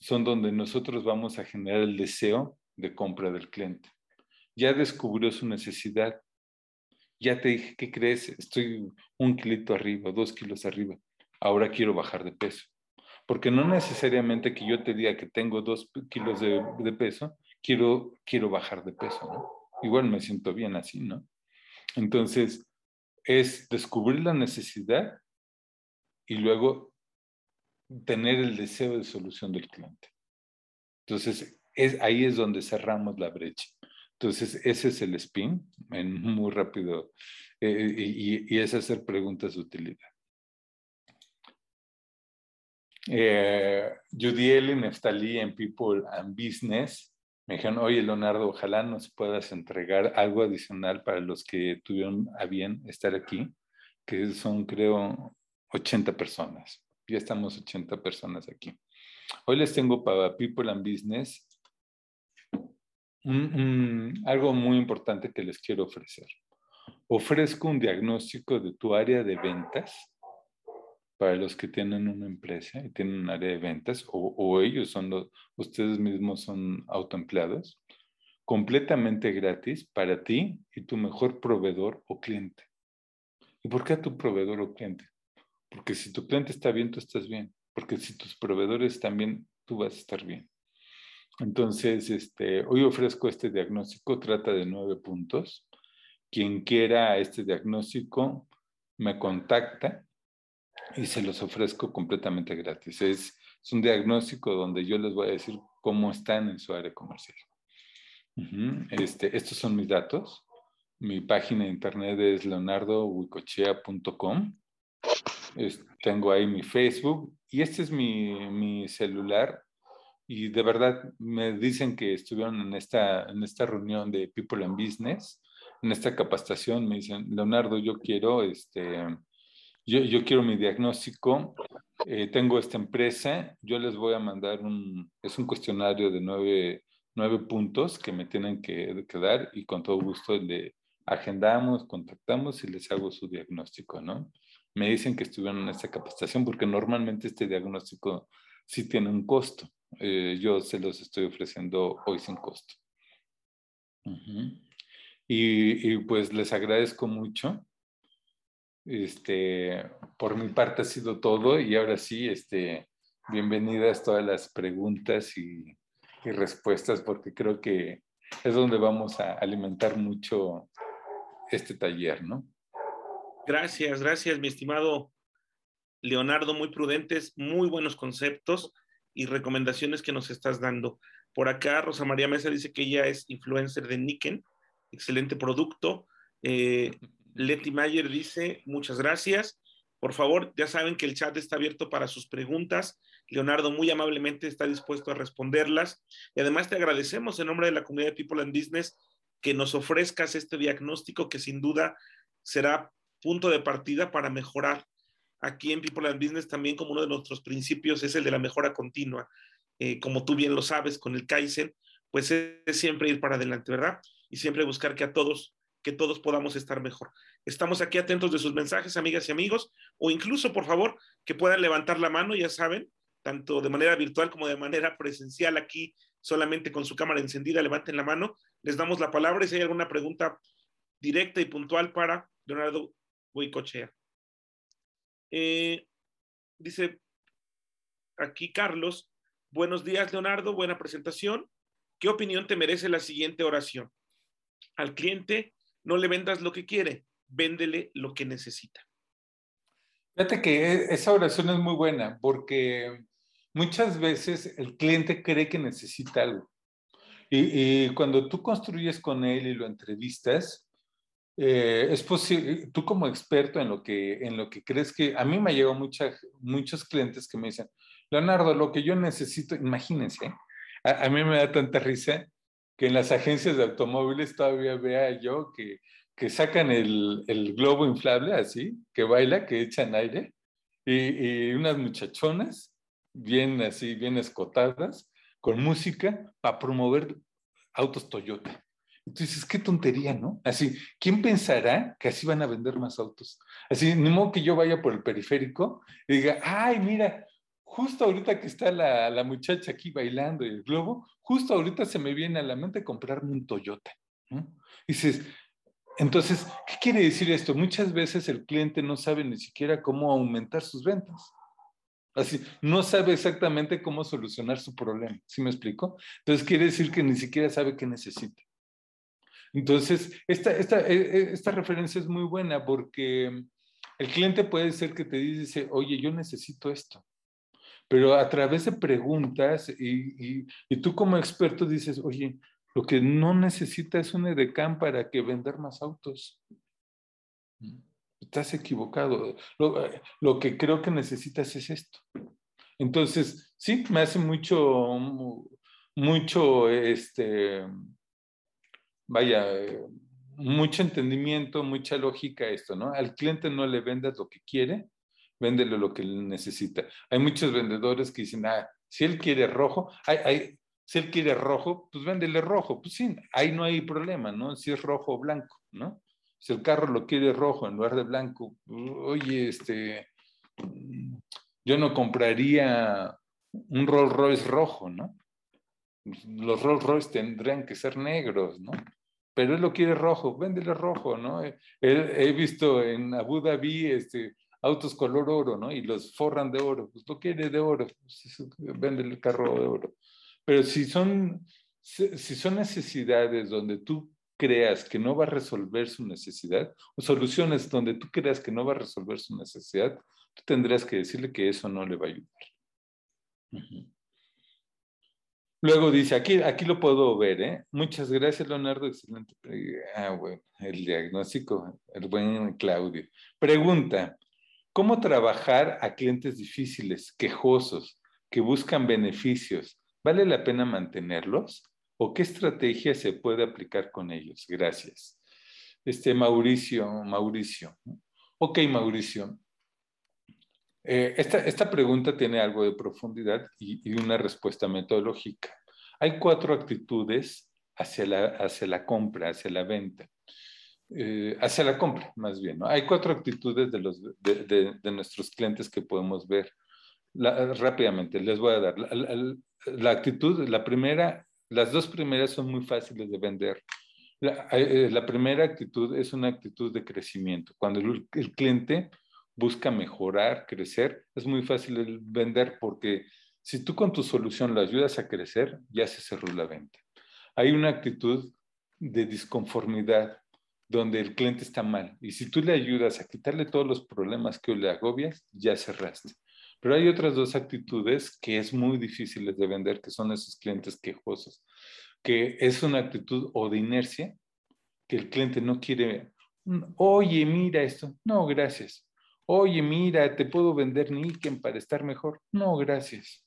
son donde nosotros vamos a generar el deseo de compra del cliente. Ya descubrió su necesidad. Ya te dije, ¿qué crees? Estoy un kilito arriba, dos kilos arriba. Ahora quiero bajar de peso. Porque no necesariamente que yo te diga que tengo dos kilos de, de peso, quiero, quiero bajar de peso, ¿no? Igual me siento bien así, ¿no? Entonces, es descubrir la necesidad y luego tener el deseo de solución del cliente. Entonces, es, ahí es donde cerramos la brecha. Entonces, ese es el spin, en muy rápido, eh, y, es hacer preguntas de utilidad. Eh, Judiel y Neftali en People and Business me dijeron, oye Leonardo, ojalá nos puedas entregar algo adicional para los que tuvieron a bien estar aquí, que son creo 80 personas. Ya estamos 80 personas aquí. Hoy les tengo para People and Business algo muy importante que les quiero ofrecer. Ofrezco un diagnóstico de tu área de ventas para los que tienen una empresa y tienen un área de ventas o, ellos son los, ustedes mismos son autoempleados, completamente gratis para ti y tu mejor proveedor o cliente. ¿Y por qué tu proveedor o cliente? Porque si tu cliente está bien, tú estás bien. Porque si tus proveedores están bien, tú vas a estar bien. Entonces, este, hoy ofrezco este diagnóstico, trata de nueve puntos. Quien quiera este diagnóstico, me contacta y se los ofrezco completamente gratis. Es, un diagnóstico donde yo les voy a decir cómo están en su área comercial. este, estos son mis datos. Mi página de internet es leonardowicochea.com. tengo ahí mi Facebook y este es mi, mi, celular. Y de verdad me dicen que estuvieron en esta, en esta reunión de People and Business, en esta capacitación. Me dicen, Leonardo, yo quiero este, yo, quiero mi diagnóstico, eh, tengo esta empresa, yo les voy a mandar un, es un cuestionario de nueve, nueve puntos que me tienen que, dar y con todo gusto le agendamos, contactamos y les hago su diagnóstico, ¿no? Me dicen que estuvieron en esta capacitación porque normalmente este diagnóstico sí tiene un costo. Eh, yo se los estoy ofreciendo hoy sin costo. y, y, pues les agradezco mucho este, por mi parte ha sido todo y ahora sí, este, bienvenidas todas las preguntas y, respuestas porque creo que es donde vamos a alimentar mucho este taller, ¿no? Gracias, gracias, mi estimado Leonardo, muy prudentes, muy buenos conceptos y recomendaciones que nos estás dando. Por acá, Rosa María Mesa dice que ella es influencer de Niken, excelente producto. Eh, Leti Mayer dice, muchas gracias. Por favor, ya saben que el chat está abierto para sus preguntas. Leonardo muy amablemente está dispuesto a responderlas. Y además te agradecemos en nombre de la comunidad de People and Business que nos ofrezcas este diagnóstico que sin duda será punto de partida para mejorar. Aquí en People and Business también como uno de nuestros principios es el de la mejora continua. Eh, como tú bien lo sabes con el Kaizen, pues es siempre ir para adelante, ¿verdad? Y siempre buscar que a todos que todos podamos estar mejor. Estamos aquí atentos de sus mensajes, amigas y amigos, o incluso, por favor, que puedan levantar la mano, ya saben, tanto de manera virtual como de manera presencial aquí, solamente con su cámara encendida, levanten la mano, les damos la palabra y si hay alguna pregunta directa y puntual para Leonardo Huicochea. Eh, dice aquí Carlos, buenos días Leonardo, buena presentación. ¿Qué opinión te merece la siguiente oración? Al cliente no le vendas lo que quiere, véndele lo que necesita. Fíjate que e, esa oración es muy buena porque muchas veces el cliente cree que necesita algo. Y, cuando tú construyes con él y lo entrevistas, eh, es posible, tú como experto en lo que, en lo que crees que, a mí me llegado mucha, muchos clientes que me dicen, Leonardo, lo que yo necesito, imagínense, a, a, mí me da tanta risa que en las agencias de automóviles todavía vea yo que, que sacan el, el, globo inflable así, que baila, que echan aire, y, y unas muchachonas bien así, bien escotadas, con música para promover autos Toyota. Entonces, qué tontería, ¿no? Así, ¿quién pensará que así van a vender más autos? Así, ni modo que yo vaya por el periférico y diga, ay, mira, justo ahorita que está la, la muchacha aquí bailando y el globo, justo ahorita se me viene a la mente comprarme un Toyota. dices, entonces, ¿qué quiere decir esto? Muchas veces el cliente no sabe ni siquiera cómo aumentar sus ventas. Así, no sabe exactamente cómo solucionar su problema. ¿Sí me explico? Entonces quiere decir que ni siquiera sabe qué necesita. Entonces, esta, esta, e, e, esta referencia es muy buena porque el cliente puede ser que te dice, oye, yo necesito esto. Pero a través de preguntas y, tú como experto dices, oye, lo que no necesita es un edecán para que vender más autos. Estás equivocado. Lo, lo, que creo que necesitas es esto. Entonces, sí, me hace mucho, mucho, este, vaya, mucho entendimiento, mucha lógica esto, ¿no? Al cliente no le vendas lo que quiere, véndele lo que necesita. Hay muchos vendedores que dicen, ah, si él quiere rojo, hay, hay, si él quiere rojo, pues véndele rojo. Pues sí, ahí no hay problema, ¿no? Si es rojo o blanco, ¿no? Si el carro lo quiere rojo en lugar de blanco, oye, este, yo no compraría un Rolls Royce rojo, ¿no? Los Rolls Royce tendrían que ser negros, ¿no? Pero él lo quiere rojo, véndele rojo, ¿no? He, he visto en Abu Dhabi este, autos color oro, ¿no? Y los forran de oro, pues lo quiere de oro, pues, véndele el carro de oro. Pero si son, si son necesidades donde tú creas que no va a resolver su necesidad, o soluciones donde tú creas que no va a resolver su necesidad, tú tendrás que decirle que eso no le va a ayudar. Uh -huh. Luego dice, aquí, aquí lo puedo ver, ¿eh? Muchas gracias, Leonardo. Excelente. Ah, bueno, el diagnóstico, el buen Claudio. Pregunta, ¿cómo trabajar a clientes difíciles, quejosos, que buscan beneficios? ¿Vale la pena mantenerlos? ¿O qué estrategia se puede aplicar con ellos? Gracias. Este Mauricio, Mauricio. Ok, Mauricio. Eh, esta, esta, pregunta tiene algo de profundidad y, y, una respuesta metodológica. Hay cuatro actitudes hacia la, hacia la compra, hacia la venta. Eh, hacia la compra, más bien. ¿no? Hay cuatro actitudes de, los, de, nuestros clientes que podemos ver. Rápidamente, les voy a dar. La, la, actitud, la primera las dos primeras son muy fáciles de vender. La, eh, la, primera actitud es una actitud de crecimiento. Cuando el, cliente busca mejorar, crecer, es muy fácil de vender porque si tú con tu solución lo ayudas a crecer, ya se cerró la venta. Hay una actitud de disconformidad donde el cliente está mal y si tú le ayudas a quitarle todos los problemas que le agobias, ya cerraste. Pero hay otras dos actitudes que es muy difíciles de vender, que son esos clientes quejosos, que es una actitud o de inercia, que el cliente no quiere, oye, mira esto, no, gracias. Oye, mira, te puedo vender Niken para estar mejor. No, gracias.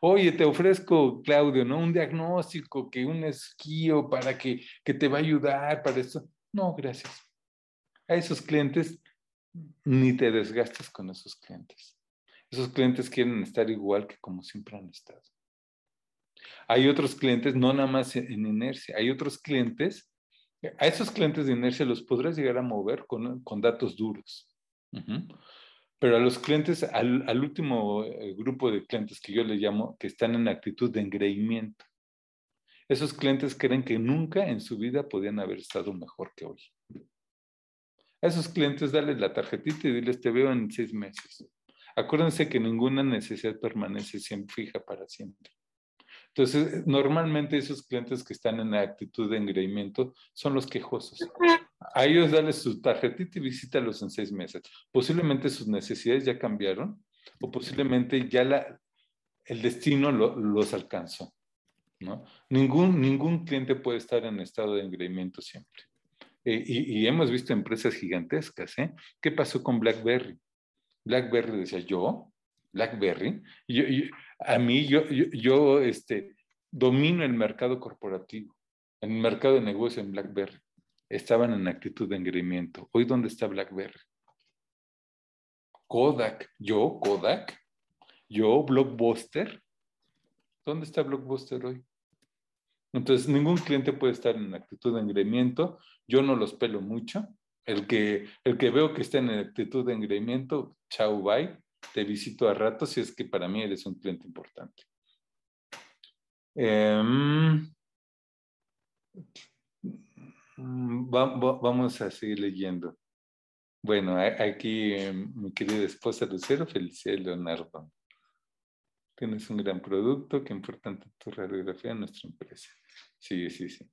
Oye, te ofrezco, Claudio, ¿no? Un diagnóstico, que un esquío para que, que te va a ayudar para esto. No, gracias. A esos clientes, ni te desgastes con esos clientes. Esos clientes quieren estar igual que como siempre han estado. Hay otros clientes, no nada más en inercia, hay otros clientes, a esos clientes de inercia los podrás llegar a mover con, con datos duros. Pero a los clientes, al, al, último eh, grupo de clientes que yo le llamo, que están en actitud de engreimiento, esos clientes creen que nunca en su vida podían haber estado mejor que hoy. A esos clientes dale la tarjetita y diles, te veo en seis meses. Acuérdense que ninguna necesidad permanece siempre fija para siempre. Entonces, normalmente esos clientes que están en la actitud de engreimiento son los quejosos. A ellos dale su tarjetita y visítalos en seis meses. Posiblemente sus necesidades ya cambiaron o posiblemente ya la, el destino los alcanzó. ¿No? Ningún, ningún cliente puede estar en estado de engreimiento siempre. Eh, y, hemos visto empresas gigantescas. ¿eh? ¿Qué pasó con BlackBerry? BlackBerry decía, yo, BlackBerry, yo, a mí yo, yo, este, domino el mercado corporativo, el mercado de negocio en BlackBerry. Estaban en actitud de engreimiento. Hoy, ¿dónde está BlackBerry? Kodak, yo, Kodak, yo, Blockbuster. ¿Dónde está Blockbuster hoy? Entonces, ningún cliente puede estar en actitud de engreimiento. Yo no los pelo mucho. El que, el que veo que está en actitud de engreimiento, chau, bye. Te visito a rato si es que para mí eres un cliente importante. Em, vamos a seguir leyendo. Bueno, aquí mi querida esposa Lucero, felicidades Leonardo. Tienes un gran producto, qué importante tu radiografía en nuestra empresa. Sí, sí, sí.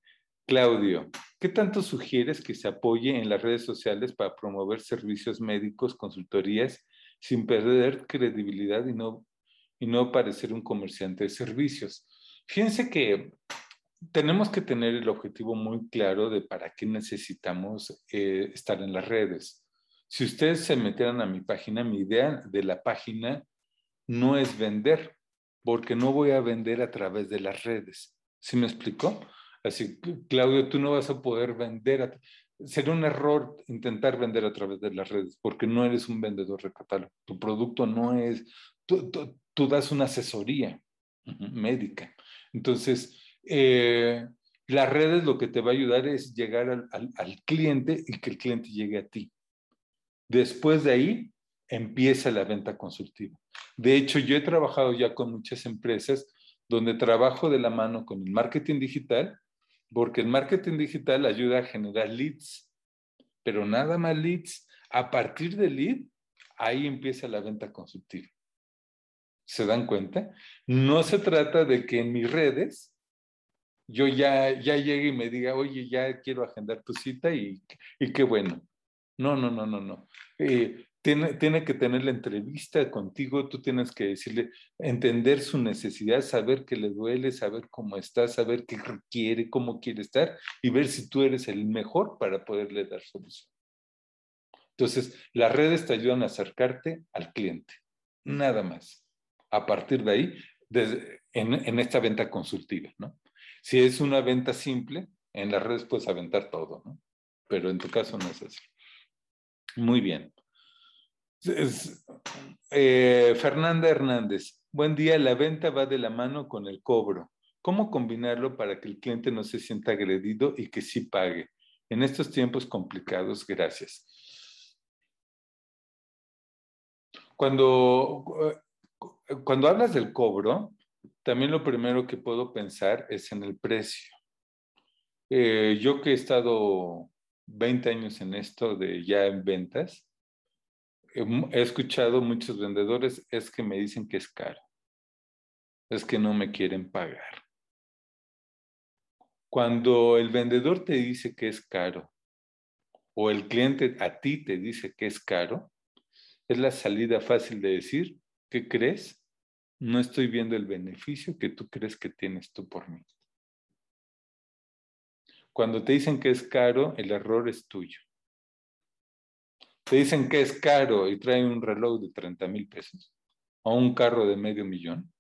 Claudio, ¿qué tanto sugieres que se apoye en las redes sociales para promover servicios médicos, consultorías, sin perder credibilidad y no, y no parecer un comerciante de servicios? Fíjense que tenemos que tener el objetivo muy claro de para qué necesitamos eh, estar en las redes. Si ustedes se metieran a mi página, mi idea de la página no es vender, porque no voy a vender a través de las redes. ¿Sí me explicó? Así, Claudio, tú no vas a poder vender. Sería un error intentar vender a través de las redes porque no eres un vendedor de catálogo. Tu producto no es, tú, das una asesoría médica. Entonces, eh, las redes lo que te va a ayudar es llegar al, cliente y que el cliente llegue a ti. Después de ahí empieza la venta consultiva. De hecho, yo he trabajado ya con muchas empresas donde trabajo de la mano con el marketing digital porque el marketing digital ayuda a generar leads, pero nada más leads. A partir del lead, ahí empieza la venta consultiva. ¿Se dan cuenta? No se trata de que en mis redes yo ya, ya llegue y me diga, oye, ya quiero agendar tu cita y, y qué bueno. No, no, no, no, no. Eh, tiene, que tener la entrevista contigo, tú tienes que decirle, entender su necesidad, saber qué le duele, saber cómo está, saber qué quiere, cómo quiere estar y ver si tú eres el mejor para poderle dar solución. Entonces, las redes te ayudan a acercarte al cliente, nada más. A partir de ahí, en, en esta venta consultiva, ¿no? Si es una venta simple, en las redes puedes aventar todo, ¿no? Pero en tu caso no es así. Muy bien. Eh, Fernanda Hernández, buen día. La venta va de la mano con el cobro. ¿Cómo combinarlo para que el cliente no se sienta agredido y que sí pague? En estos tiempos complicados, gracias. Cuando, cuando hablas del cobro, también lo primero que puedo pensar es en el precio. Eh, yo que he estado 20 años en esto de ya en ventas, he escuchado muchos vendedores es que me dicen que es caro, es que no me quieren pagar. Cuando el vendedor te dice que es caro o el cliente a ti te dice que es caro, es la salida fácil de decir, ¿qué crees? No estoy viendo el beneficio que tú crees que tienes tú por mí. Cuando te dicen que es caro, el error es tuyo te dicen que es caro y trae un reloj de 30 mil pesos o un carro de medio millón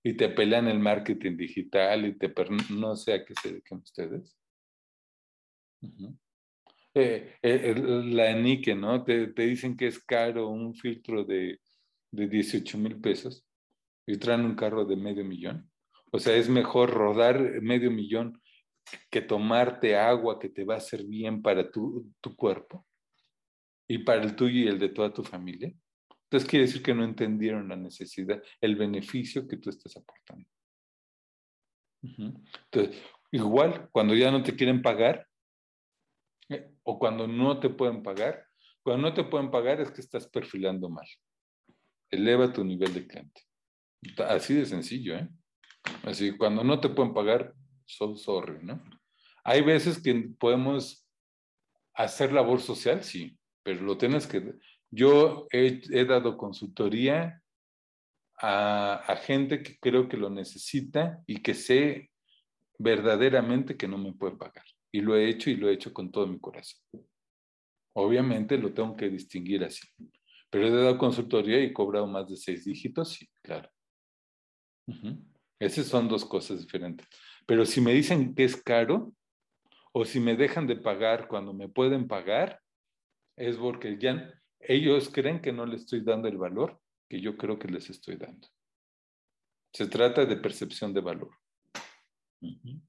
y te pelean el marketing digital y te no sé a qué se dedican ustedes. Eh, eh, la Enique, ¿no? Te, dicen que es caro un filtro de, de 18 mil pesos y traen un carro de medio millón. O sea, es mejor rodar medio millón que tomarte agua que te va a hacer bien para tu, tu cuerpo y para el tuyo y el de toda tu familia. Entonces quiere decir que no entendieron la necesidad, el beneficio que tú estás aportando. Entonces, igual, cuando ya no te quieren pagar, Eh, o cuando no te pueden pagar. Cuando no te pueden pagar es que estás perfilando mal. Eleva tu nivel de cliente. Así de sencillo, ¿eh? Así, cuando no te pueden pagar, so sorry, ¿no? Hay veces que podemos hacer labor social, sí, pero lo tienes que... Yo he, dado consultoría a, gente que creo que lo necesita y que sé verdaderamente que no me puede pagar. Y lo he hecho y lo he hecho con todo mi corazón. Obviamente lo tengo que distinguir así. Pero he dado consultoría y he cobrado más de seis dígitos, sí, claro. Esas son dos cosas diferentes. Pero si me dicen que es caro, o si me dejan de pagar cuando me pueden pagar, es porque ya ellos creen que no les estoy dando el valor que yo creo que les estoy dando. Se trata de percepción de valor. Uh -huh.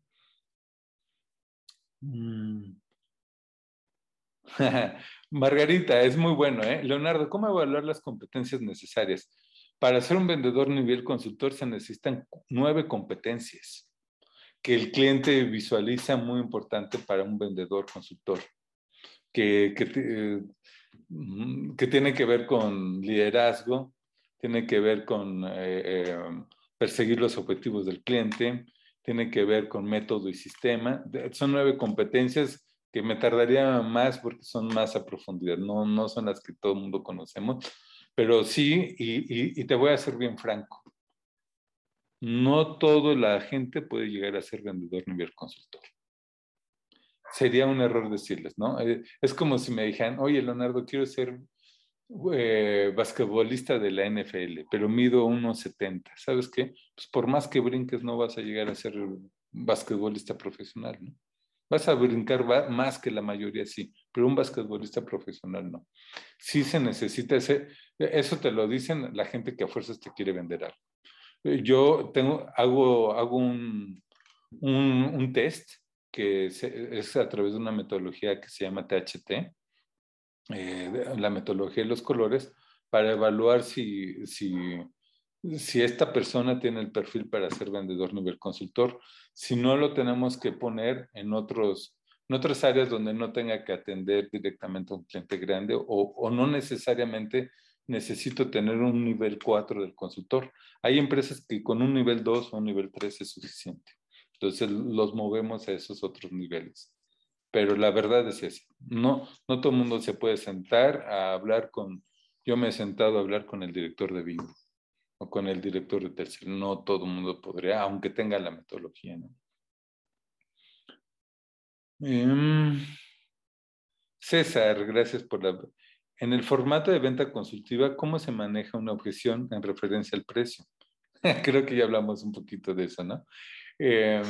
mm. Margarita, es muy bueno, ¿eh? Leonardo, ¿cómo evaluar las competencias necesarias? Para ser un vendedor nivel consultor se necesitan nueve competencias que el cliente visualiza muy importante para un vendedor consultor, que, que, que tiene que ver con liderazgo, tiene que ver con eh, eh, perseguir los objetivos del cliente, tiene que ver con método y sistema. Son nueve competencias que me tardaría más porque son más a profundidad, no, no son las que todo el mundo conocemos, pero sí, y, y, te voy a ser bien franco, no toda la gente puede llegar a ser vendedor nivel consultor. Sería un error decirles, ¿no? Es como si me dijeran, oye, Leonardo, quiero ser eh, basquetbolista de la NFL, pero mido 1,70. ¿Sabes qué? Pues por más que brinques no vas a llegar a ser basquetbolista profesional, ¿no? Vas a brincar más que la mayoría, sí, pero un basquetbolista profesional no. Sí se necesita ese, eso te lo dicen la gente que a fuerzas te quiere vender algo. Yo tengo, hago, hago un, un test que es a través de una metodología que se llama THT, eh, la metodología de los colores, para evaluar si, si, esta persona tiene el perfil para ser vendedor nivel consultor. Si no, lo tenemos que poner en, otros, en otras áreas donde no tenga que atender directamente a un cliente grande o, o no necesariamente necesito tener un nivel 4 del consultor. Hay empresas que con un nivel 2 o un nivel 3 es suficiente. Entonces los movemos a esos otros niveles. Pero la verdad es esa. No, no todo el mundo se puede sentar a hablar con... Yo me he sentado a hablar con el director de Bingo o con el director de tercer. No todo el mundo podría, aunque tenga la metodología. ¿no? Um, César, gracias por la... En el formato de venta consultiva, ¿cómo se maneja una objeción en referencia al precio? Creo que ya hablamos un poquito de eso, ¿no? Eh,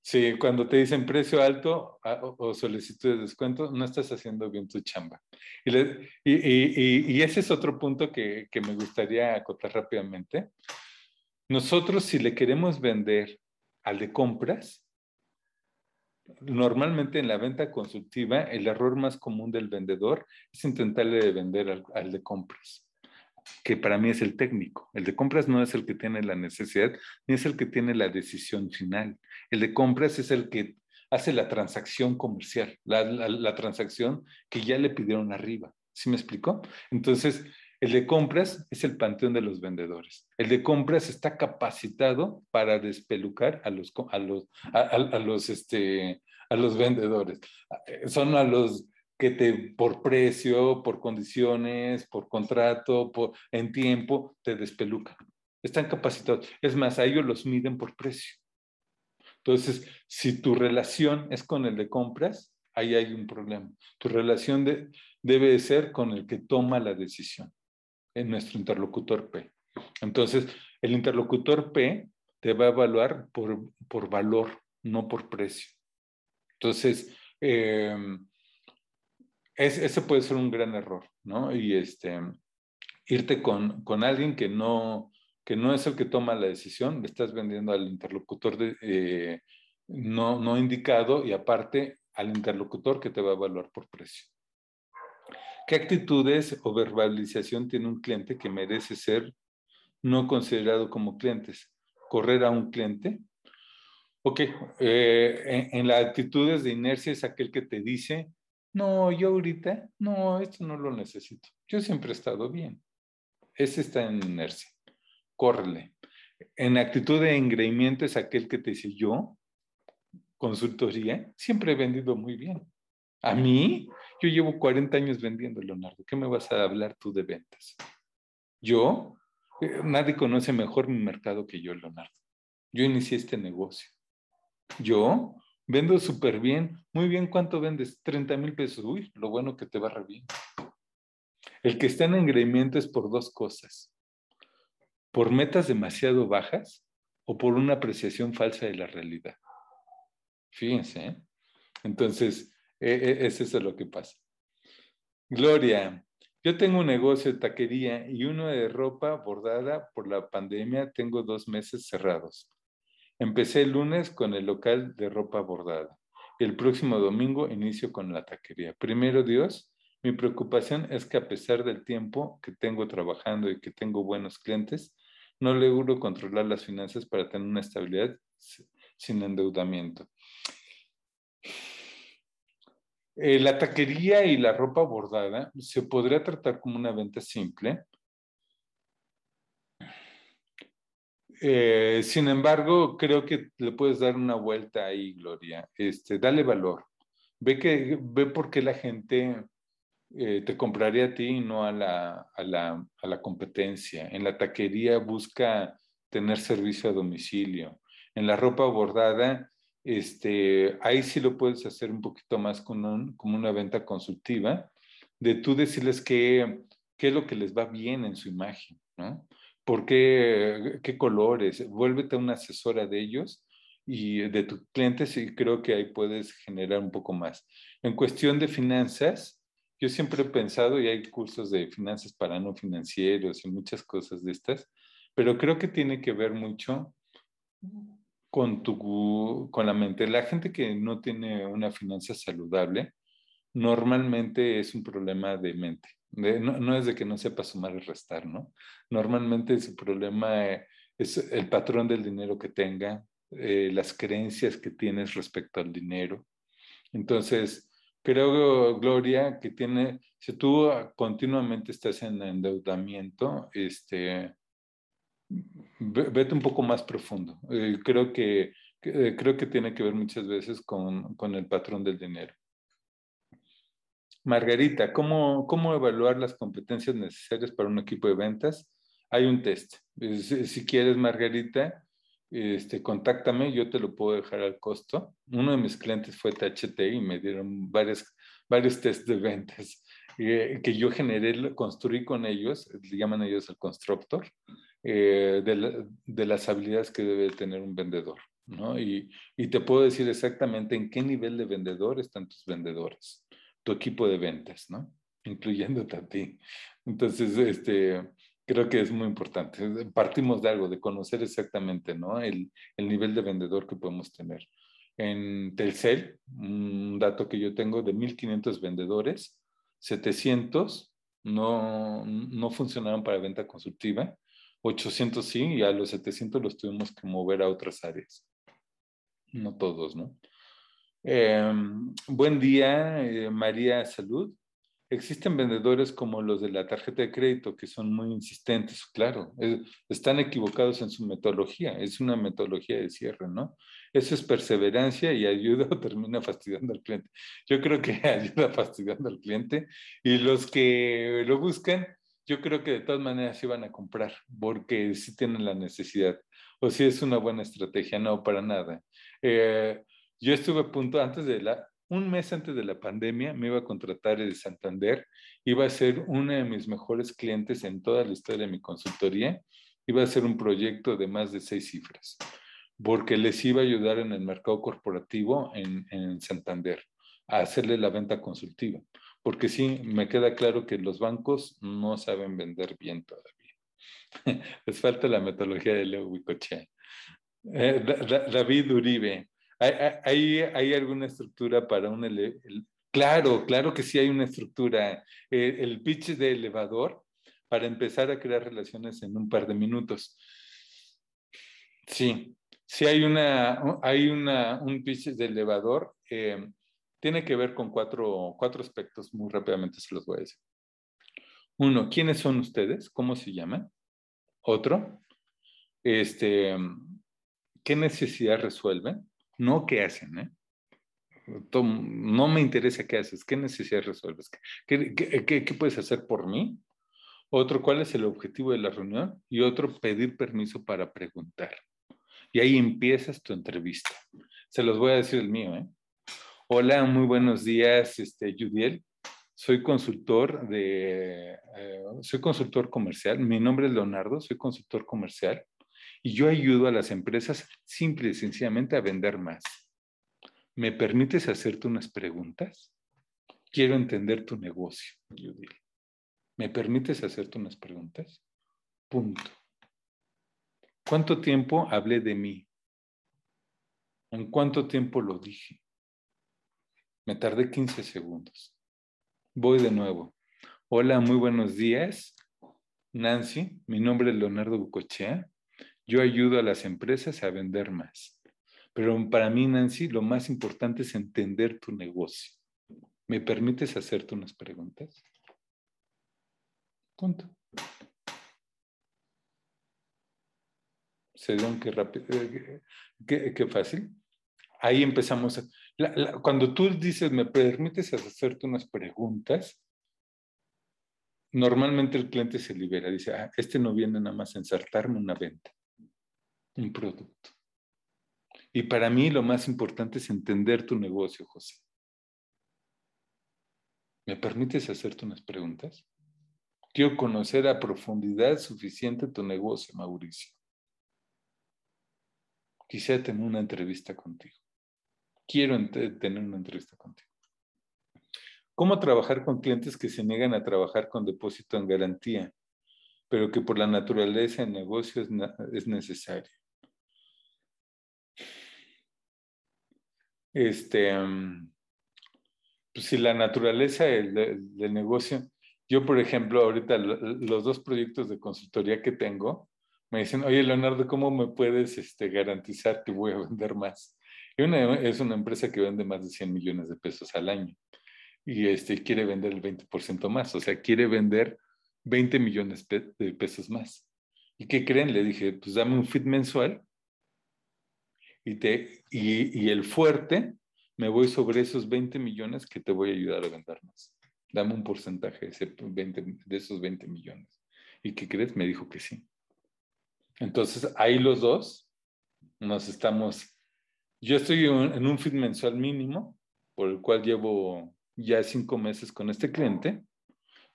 sí, cuando te dicen precio alto o, o, solicitud de descuento, no estás haciendo bien tu chamba. Y, y ese es otro punto que, que me gustaría acotar rápidamente. Nosotros, si le queremos vender al de compras, normalmente en la venta consultiva, el error más común del vendedor es intentarle vender al, al, de compras, que para mí es el técnico. El de compras no es el que tiene la necesidad, ni es el que tiene la decisión final. El de compras es el que hace la transacción comercial, la, la, transacción que ya le pidieron arriba. ¿Sí me explicó? Entonces, el de compras es el panteón de los vendedores. El de compras está capacitado para despelucar a los, a los, a los, este, a los vendedores. Son a los que te, por precio, por condiciones, por contrato, por, en tiempo, te despelucan. Están capacitados. Es más, a ellos los miden por precio. Entonces, si tu relación es con el de compras, ahí hay un problema. Tu relación de, debe ser con el que toma la decisión en nuestro interlocutor P. Entonces, el interlocutor P te va a evaluar por, por valor, no por precio. Entonces, eh, es, ese puede ser un gran error, ¿no? Y este, irte con, con alguien que no, que no es el que toma la decisión, le estás vendiendo al interlocutor de, eh, no, no indicado y aparte al interlocutor que te va a evaluar por precio. ¿Qué actitudes o verbalización tiene un cliente que merece ser no considerado como clientes? ¿Correr a un cliente? Ok, eh, en, en las actitudes de inercia es aquel que te dice, No, yo ahorita, no, esto no lo necesito. Yo siempre he estado bien. Ese está en inercia. Córrele. En actitud de engreimiento es aquel que te dice yo, consultoría, siempre he vendido muy bien. A mí, yo llevo 40 años vendiendo, Leonardo. ¿Qué me vas a hablar tú de ventas? Yo, eh, nadie conoce mejor mi mercado que yo, Leonardo. Yo inicié este negocio. Yo vendo súper bien. Muy bien, ¿cuánto vendes? 30 mil pesos. Uy, lo bueno que te va re bien. El que está en engreimiento es por dos cosas. Por metas demasiado bajas o por una apreciación falsa de la realidad. Fíjense. ¿eh? Entonces, e, e, es eso lo que pasa. Gloria, yo tengo un negocio de taquería y uno de ropa bordada por la pandemia. Tengo dos meses cerrados. Empecé el lunes con el local de ropa bordada. El próximo domingo inicio con la taquería. Primero Dios, mi preocupación es que a pesar del tiempo que tengo trabajando y que tengo buenos clientes, no logro controlar las finanzas para tener una estabilidad sin endeudamiento. Eh, la taquería y la ropa bordada se podría tratar como una venta simple. Eh, sin embargo, creo que le puedes dar una vuelta ahí, Gloria. Este, dale valor. Ve, que, ve por qué la gente eh, te compraría a ti y no a la, a, la, a la competencia. En la taquería busca tener servicio a domicilio. En la ropa bordada este, ahí sí lo puedes hacer un poquito más con como una venta consultiva, de tú decirles qué, qué es lo que les va bien en su imagen, ¿no? ¿Por qué, qué colores? Vuélvete una asesora de ellos y de tus clientes y creo que ahí puedes generar un poco más. En cuestión de finanzas, yo siempre he pensado, y hay cursos de finanzas para no financieros y muchas cosas de estas, pero creo que tiene que ver mucho con, tu, con la mente. La gente que no tiene una finanza saludable, normalmente es un problema de mente. No, es de que no sepa sumar y restar, ¿no? Normalmente su problema es el patrón del dinero que tenga, eh, las creencias que tienes respecto al dinero. Entonces, creo, Gloria, que tiene, si tú continuamente estás en endeudamiento, este, vete un poco más profundo. Eh, creo, que, eh, creo que tiene que ver muchas veces con, con el patrón del dinero. Margarita, ¿cómo, ¿cómo evaluar las competencias necesarias para un equipo de ventas? Hay un test. Si, quieres, Margarita, este, contáctame, yo te lo puedo dejar al costo. Uno de mis clientes fue THT y me dieron varios, varios tests de ventas eh, que yo generé, construí con ellos, le llaman ellos el constructor, eh, de, las habilidades que debe tener un vendedor. ¿no? Y, y, te puedo decir exactamente en qué nivel de vendedor están tus vendedores, tu equipo de ventas, ¿no? incluyéndote a ti. Entonces, este, creo que es muy importante. Partimos de algo, de conocer exactamente ¿no? el, el nivel de vendedor que podemos tener. En Telcel, un dato que yo tengo de 1.500 vendedores, 700 no, no funcionaron para venta consultiva 800 sí, y a los 700 los tuvimos que mover a otras áreas. No todos, ¿no? Em, buen día, eh, María Salud. Existen vendedores como los de la tarjeta de crédito que son muy insistentes, claro, están equivocados en su metodología, es una metodología de cierre, ¿no? Eso es perseverancia y ayuda o termina fastidiando al cliente. Yo creo que ayuda fastidiando al cliente y los que lo buscan yo creo que de todas maneras iban a comprar, porque sí tienen la necesidad. O si es una buena estrategia, no, para nada. Eh, yo estuve a punto, antes de la, un mes antes de la pandemia, me iba a contratar el Santander, iba a ser uno de mis mejores clientes en toda la historia de mi consultoría, iba a ser un proyecto de más de seis cifras, porque les iba a ayudar en el mercado corporativo en, en Santander, a hacerle la venta consultiva porque sí, me queda claro que los bancos no saben vender bien todavía. Les falta la metodología de Leo Wicochea. Eh, David Uribe, ¿hay, ¿hay, alguna estructura para un... claro, claro que sí hay una estructura. El pitch de elevador para empezar a crear relaciones en un par de minutos. Sí, sí hay, una, hay una, un pitch de elevador. Eh, tiene que ver con cuatro, cuatro aspectos, muy rápidamente se los voy a decir. Uno, ¿quiénes son ustedes? ¿Cómo se llaman? Otro, este, ¿qué necesidad resuelven? No qué hacen, ¿eh? No me interesa qué haces, qué necesidad resuelves, ¿Qué, puedes hacer por mí? Otro, ¿cuál es el objetivo de la reunión? Y otro, pedir permiso para preguntar. Y ahí empiezas tu entrevista. Se los voy a decir el mío, ¿eh? Hola, muy buenos días, este, Judiel. Soy consultor de, eh, soy consultor comercial. Mi nombre es Leonardo, soy consultor comercial y yo ayudo a las empresas simple y sencillamente a vender más. ¿Me permites hacerte unas preguntas? Quiero entender tu negocio. ¿Me permites hacerte unas preguntas? Punto. ¿Cuánto tiempo hablé de mí? ¿En cuánto tiempo lo dije? Me tardé 15 segundos. Voy de nuevo. Hola, muy buenos días. Nancy, mi nombre es Leonardo Bucochea. Yo ayudo a las empresas a vender más. Pero para mí, Nancy, lo más importante es entender tu negocio. ¿Me permites hacerte unas preguntas? Punto. ¿Se dieron qué rápido? Eh, qué, fácil? Ahí empezamos. cuando tú dices, me permites hacerte unas preguntas, normalmente el cliente se libera. Dice, ah, este no viene nada más a ensartarme una venta, un producto. Y para mí lo más importante es entender tu negocio, José. ¿Me permites hacerte unas preguntas? Quiero conocer a profundidad suficiente tu negocio, Mauricio. Quisiera tener una entrevista contigo quiero tener una entrevista contigo. ¿Cómo trabajar con clientes que se niegan a trabajar con depósito en garantía, pero que por la naturaleza del negocio es, necesario? Este, mm, pues si la naturaleza del, negocio, yo por ejemplo, ahorita los dos proyectos de consultoría que tengo, me dicen, oye Leonardo, ¿cómo me puedes este, garantizar que voy a vender más? es una empresa que vende más de 100 millones de pesos al año y este, quiere vender el 20% más, o sea, quiere vender 20 millones de pesos más. ¿Y qué creen? Le dije, pues dame un fit mensual y, te, y, el fuerte, me voy sobre esos 20 millones que te voy a ayudar a vender más. Dame un porcentaje de, ese 20, de esos 20 millones. ¿Y qué crees? Me dijo que sí. Entonces, ahí los dos nos estamos yo estoy en un fit mensual mínimo, por el cual llevo ya cinco meses con este cliente,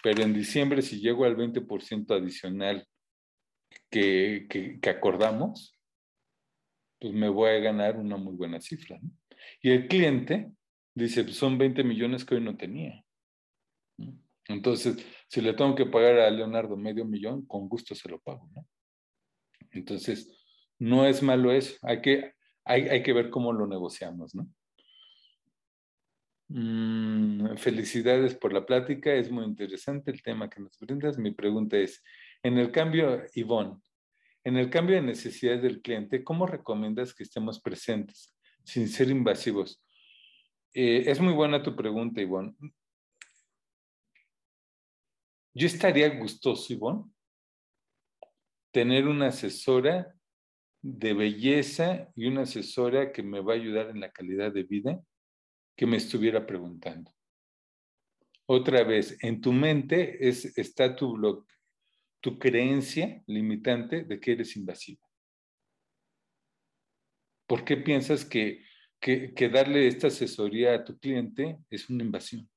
pero en diciembre si llego al 20% adicional que, que, acordamos, pues me voy a ganar una muy buena cifra. Y el cliente dice, pues son 20 millones que hoy no tenía. Entonces, si le tengo que pagar a Leonardo medio millón, con gusto se lo pago. ¿no? Entonces, no es malo eso. Hay que hay, que ver cómo lo negociamos, ¿no? Mm, felicidades por la plática, es muy interesante el tema que nos brindas. Mi pregunta es, en el cambio, Ivonne, en el cambio de necesidades del cliente, ¿cómo recomiendas que estemos presentes sin ser invasivos? Eh, es muy buena tu pregunta, Ivonne. Yo estaría gustoso, Ivonne, tener una asesora de belleza y una asesora que me va a ayudar en la calidad de vida que me estuviera preguntando. Otra vez, en tu mente es, está tu, tu creencia limitante de que eres invasivo. ¿Por qué piensas que, que, darle esta asesoría a tu cliente es una invasión?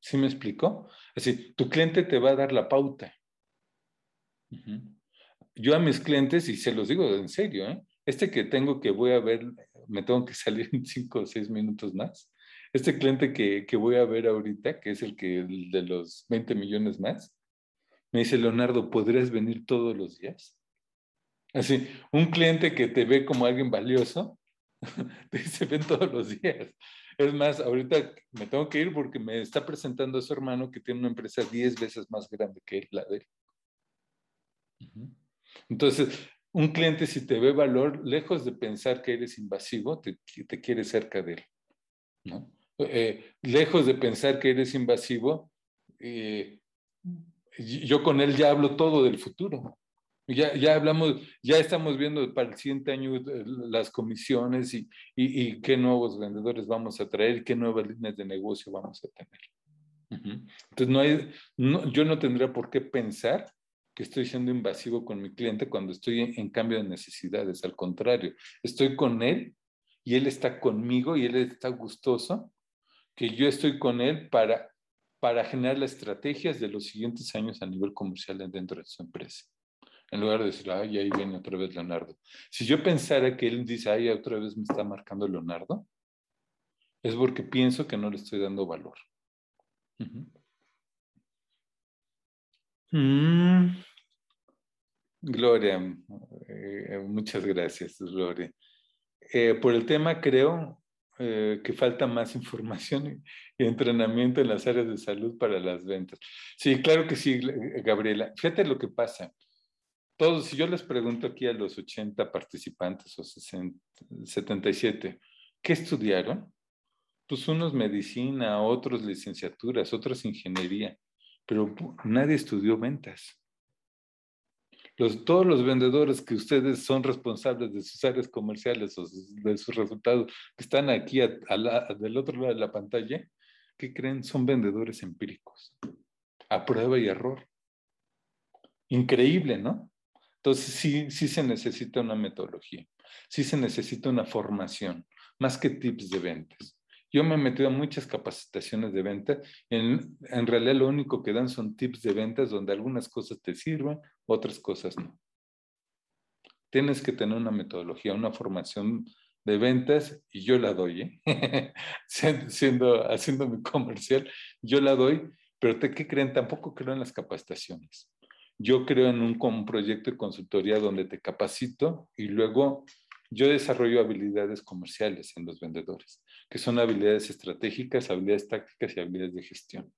¿Sí me explico? Así, tu cliente te va a dar la pauta yo a mis clientes, y se los digo en serio, ¿eh? este que tengo que voy a ver, me tengo que salir en cinco o seis minutos más, este cliente que, que voy a ver ahorita, que es el que de los 20 millones más, me dice, Leonardo, ¿podrías venir todos los días? Así, un cliente que te ve como alguien valioso, te dice, ven todos los días. Es más, ahorita me tengo que ir porque me está presentando a su hermano que tiene una empresa 10 veces más grande que la de él. Entonces, un cliente si te ve valor, lejos de pensar que eres invasivo, te, te quiere cerca de él. ¿no? Eh, lejos de pensar que eres invasivo, eh, yo con él ya hablo todo del futuro. Ya, ya hablamos, ya estamos viendo para el siguiente año eh, las comisiones y, y, y, qué nuevos vendedores vamos a traer, qué nuevas líneas de negocio vamos a tener. Entonces, no hay, no, yo no tendría por qué pensar que estoy siendo invasivo con mi cliente cuando estoy en, en, cambio de necesidades. Al contrario, estoy con él y él está conmigo y él está gustoso que yo estoy con él para, para generar las estrategias de los siguientes años a nivel comercial dentro de su empresa en lugar de decir, ay, ahí viene otra vez Leonardo. Si yo pensara que él dice, ay, otra vez me está marcando Leonardo, es porque pienso que no le estoy dando valor. Uh -huh. mm. Gloria, eh, muchas gracias, Gloria. Eh, por el tema creo eh, que falta más información y, entrenamiento en las áreas de salud para las ventas. Sí, claro que sí, Gabriela. Fíjate lo que pasa todos, si yo les pregunto aquí a los 80 participantes o 60, 77, ¿qué estudiaron? Pues unos medicina, otros licenciaturas, otros ingeniería, pero nadie estudió ventas. Los, todos los vendedores que ustedes son responsables de sus áreas comerciales o de sus resultados, que están aquí del otro lado de la pantalla, ¿qué creen? Son vendedores empíricos, a prueba y error. Increíble, ¿no? Entonces sí, sí se necesita una metodología, sí se necesita una formación, más que tips de ventas. Yo me he metido en muchas capacitaciones de venta. En, en realidad lo único que dan son tips de ventas donde algunas cosas te sirven, otras cosas no. Tienes que tener una metodología, una formación de ventas y yo la doy, ¿eh? siendo, haciendo mi comercial, yo la doy, pero ¿te, ¿qué creen? Tampoco creo en las capacitaciones. Yo creo en un, un, proyecto de consultoría donde te capacito y luego yo desarrollo habilidades comerciales en los vendedores, que son habilidades estratégicas, habilidades tácticas y habilidades de gestión.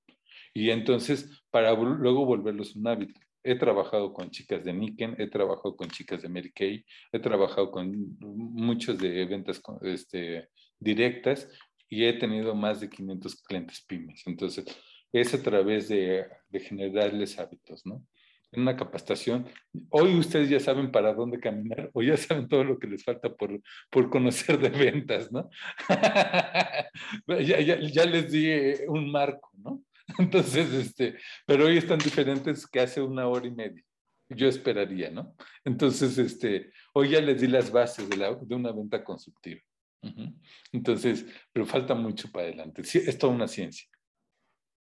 Y entonces, para luego volverlos un hábito. He trabajado con chicas de Niken, he trabajado con chicas de Mary Kay, he trabajado con muchos de ventas este, directas y he tenido más de 500 clientes pymes. Entonces, es a través de, de generarles hábitos, ¿no? En una capacitación. Hoy ustedes ya saben para dónde caminar o ya saben todo lo que les falta por, por conocer de ventas, ¿no? ya, ya, ya, les di un marco, ¿no? Entonces, este, pero hoy están diferentes que hace una hora y media. Yo esperaría, ¿no? Entonces, este, hoy ya les di las bases de, la, de una venta -huh. Entonces, pero falta mucho para adelante. Sí, es toda una ciencia.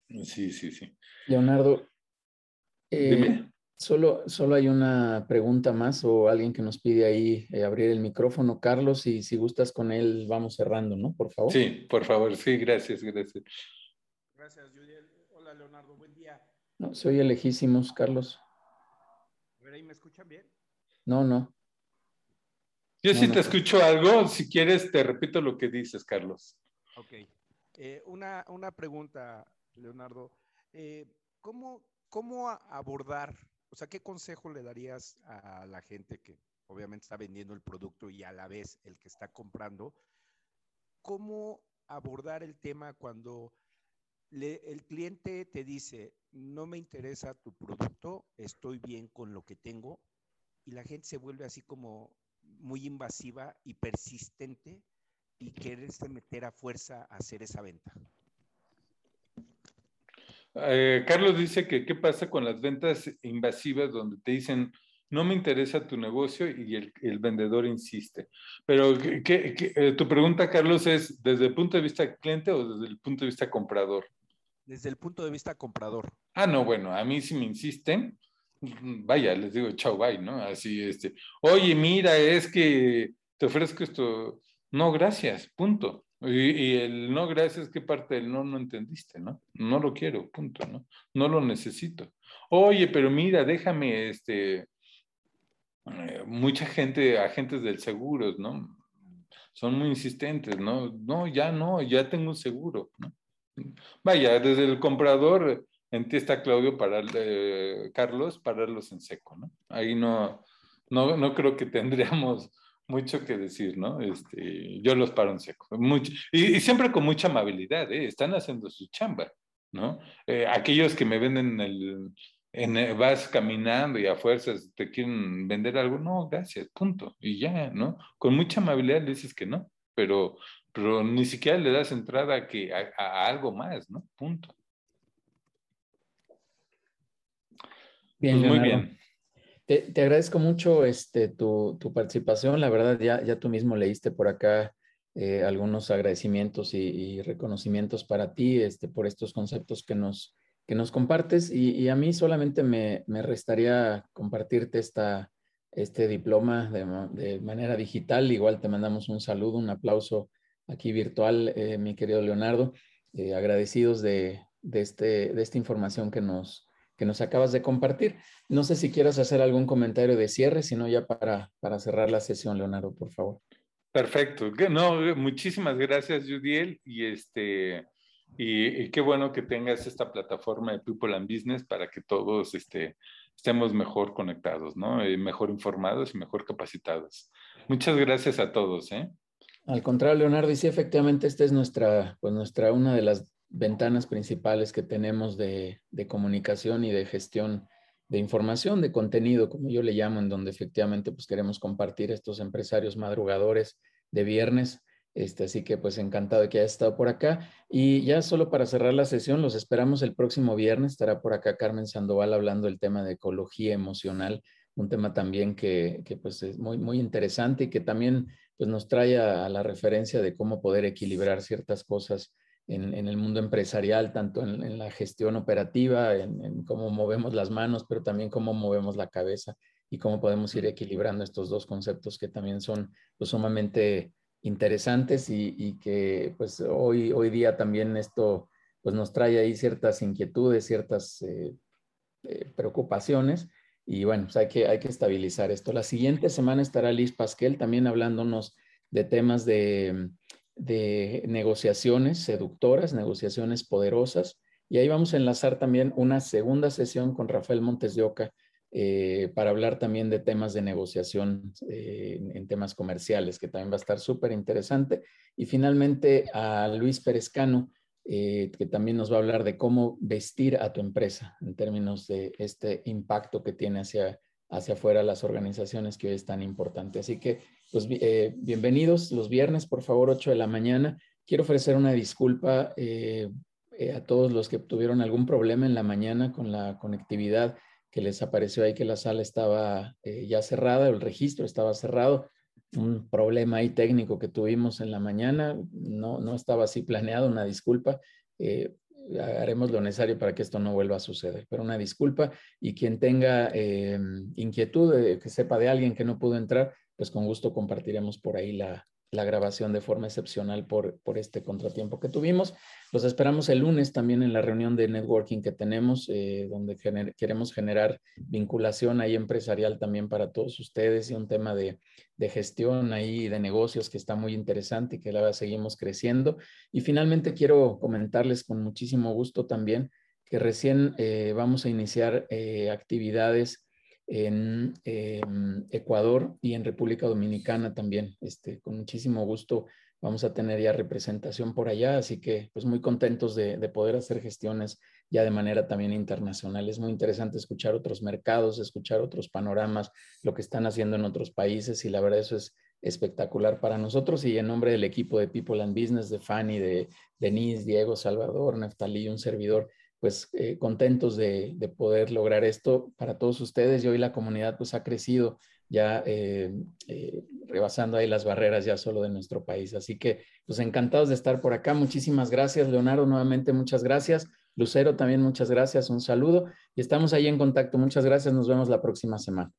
Sí, sí, sí. Leonardo, eh, Solo, solo hay una pregunta más o alguien que nos pide ahí eh, abrir el micrófono. Carlos, y si gustas con él, vamos cerrando, ¿no? Por favor. Sí, por favor. Sí, gracias, gracias. Gracias, Juliel. Hola, Leonardo. Buen día. No, se oye lejísimos, Carlos. A ver, ¿ahí me escuchan bien? No, no. Yo no, sí no. te escucho algo. Si quieres, te repito lo que dices, Carlos. Ok. Eh, una, una pregunta, Leonardo. Eh, ¿cómo, ¿Cómo abordar o sea, ¿qué consejo le darías a la gente que obviamente está vendiendo el producto y a la vez el que está comprando? ¿Cómo abordar el tema cuando el cliente te dice, no me interesa tu producto, estoy bien con lo que tengo? Y la gente se vuelve así como muy invasiva y persistente y quererse meter a fuerza a hacer esa venta. Eh, Carlos dice que qué pasa con las ventas invasivas donde te dicen no me interesa tu negocio y el, el vendedor insiste. Pero ¿qué, qué, eh, tu pregunta, Carlos, es desde el punto de vista cliente o desde el punto de vista comprador? Desde el punto de vista comprador. Ah, no, bueno, a mí si me insisten, vaya, les digo chau, bye, ¿no? Así, este, oye, mira, es que te ofrezco esto. No, gracias, punto. Y, el no gracias, ¿qué parte del no no entendiste, no? No lo quiero, punto, ¿no? No lo necesito. Oye, pero mira, déjame, este, eh, mucha gente, agentes del seguro, ¿no? Son muy insistentes, ¿no? No, ya no, ya tengo un seguro, ¿no? Vaya, desde el comprador, en ti está Claudio, para, eh, Carlos, pararlos en seco, ¿no? Ahí no, no, no creo que tendríamos mucho que decir, ¿no? Este, yo los paro en seco, mucho, y, siempre con mucha amabilidad, ¿eh? están haciendo su chamba, ¿no? Eh, aquellos que me venden el, en, vas caminando y a fuerzas te quieren vender algo, no, gracias, punto, y ya, ¿no? Con mucha amabilidad le dices que no, pero, pero ni siquiera le das entrada a, que, a, algo más, ¿no? Punto. Bien, pues muy bien. Te, agradezco mucho este, tu, participación. La verdad, ya, ya tú mismo leíste por acá eh, algunos agradecimientos y, reconocimientos para ti este, por estos conceptos que nos, que nos compartes. Y, a mí solamente me, restaría compartirte esta, este diploma de, manera digital. Igual te mandamos un saludo, un aplauso aquí virtual, eh, mi querido Leonardo. Eh, agradecidos de, este, de esta información que nos, que nos acabas de compartir. No sé si quieras hacer algún comentario de cierre, sino ya para, para cerrar la sesión, Leonardo, por favor. Perfecto. No, muchísimas gracias, Judiel. Y este, y, qué bueno que tengas esta plataforma de People and Business para que todos este, estemos mejor conectados, ¿no? Eh, mejor informados y mejor capacitados. Muchas gracias a todos, ¿eh? Al contrario, Leonardo, y sí, efectivamente, esta es nuestra, pues nuestra, una de las ventanas principales que tenemos de, comunicación y de gestión de información, de contenido, como yo le llamo, en donde efectivamente pues queremos compartir estos empresarios madrugadores de viernes. Este, así que pues encantado de que hayas estado por acá. Y ya solo para cerrar la sesión, los esperamos el próximo viernes. Estará por acá Carmen Sandoval hablando del tema de ecología emocional, un tema también que, pues es muy, muy interesante y que también pues nos trae a la referencia de cómo poder equilibrar ciertas cosas en, el mundo empresarial, tanto en, la gestión operativa, en, cómo movemos las manos, pero también cómo movemos la cabeza y cómo podemos ir equilibrando estos dos conceptos que también son pues, sumamente interesantes y, que pues hoy, hoy día también esto pues nos trae ahí ciertas inquietudes, ciertas eh, eh, preocupaciones y bueno, pues hay que, hay que estabilizar esto. La siguiente semana estará Liz Pasquel también hablándonos de temas de de negociaciones seductoras, negociaciones poderosas. Y ahí vamos a enlazar también una segunda sesión con Rafael Montes de Oca eh, para hablar también de temas de negociación eh, en, temas comerciales, que también va a estar súper interesante. Y finalmente a Luis Perezcano, eh, que también nos va a hablar de cómo vestir a tu empresa en términos de este impacto que tiene hacia, hacia afuera las organizaciones que hoy es tan importante. Así que pues eh, bienvenidos los viernes, por favor, 8 de la mañana. Quiero ofrecer una disculpa eh, eh, a todos los que tuvieron algún problema en la mañana con la conectividad, que les apareció ahí que la sala estaba ya cerrada, el registro estaba cerrado. Un problema ahí técnico que tuvimos en la mañana, no, no estaba así planeado, una disculpa haremos lo necesario para que esto no vuelva a suceder. Pero una disculpa y quien tenga inquietud, que sepa de alguien que no pudo entrar, pues con gusto compartiremos por ahí la, grabación de forma excepcional por, por este contratiempo que tuvimos. Los esperamos el lunes también en la reunión de networking que tenemos, eh, donde queremos generar vinculación ahí empresarial también para todos ustedes y un tema de, gestión ahí de negocios que está muy interesante y que la seguimos creciendo. Y finalmente quiero comentarles con muchísimo gusto también que recién eh, vamos a iniciar eh, actividades en em, Ecuador y en República Dominicana también. Este, con muchísimo gusto vamos a tener ya representación por allá, así que pues muy contentos de, poder hacer gestiones ya de manera también internacional. Es muy interesante escuchar otros mercados, escuchar otros panoramas, lo que están haciendo en otros países y la verdad eso es espectacular para nosotros y en nombre del equipo de People and Business, de Fanny, de Denise, Diego, Salvador, Neftalí, un servidor, pues eh, contentos de, poder lograr esto para todos ustedes y hoy la comunidad pues ha crecido ya eh, eh, rebasando ahí las barreras ya solo de nuestro país. Así que pues encantados de estar por acá. Muchísimas gracias, Leonardo, nuevamente muchas gracias. Lucero también muchas gracias, un saludo y estamos ahí en contacto. Muchas gracias, nos vemos la próxima semana.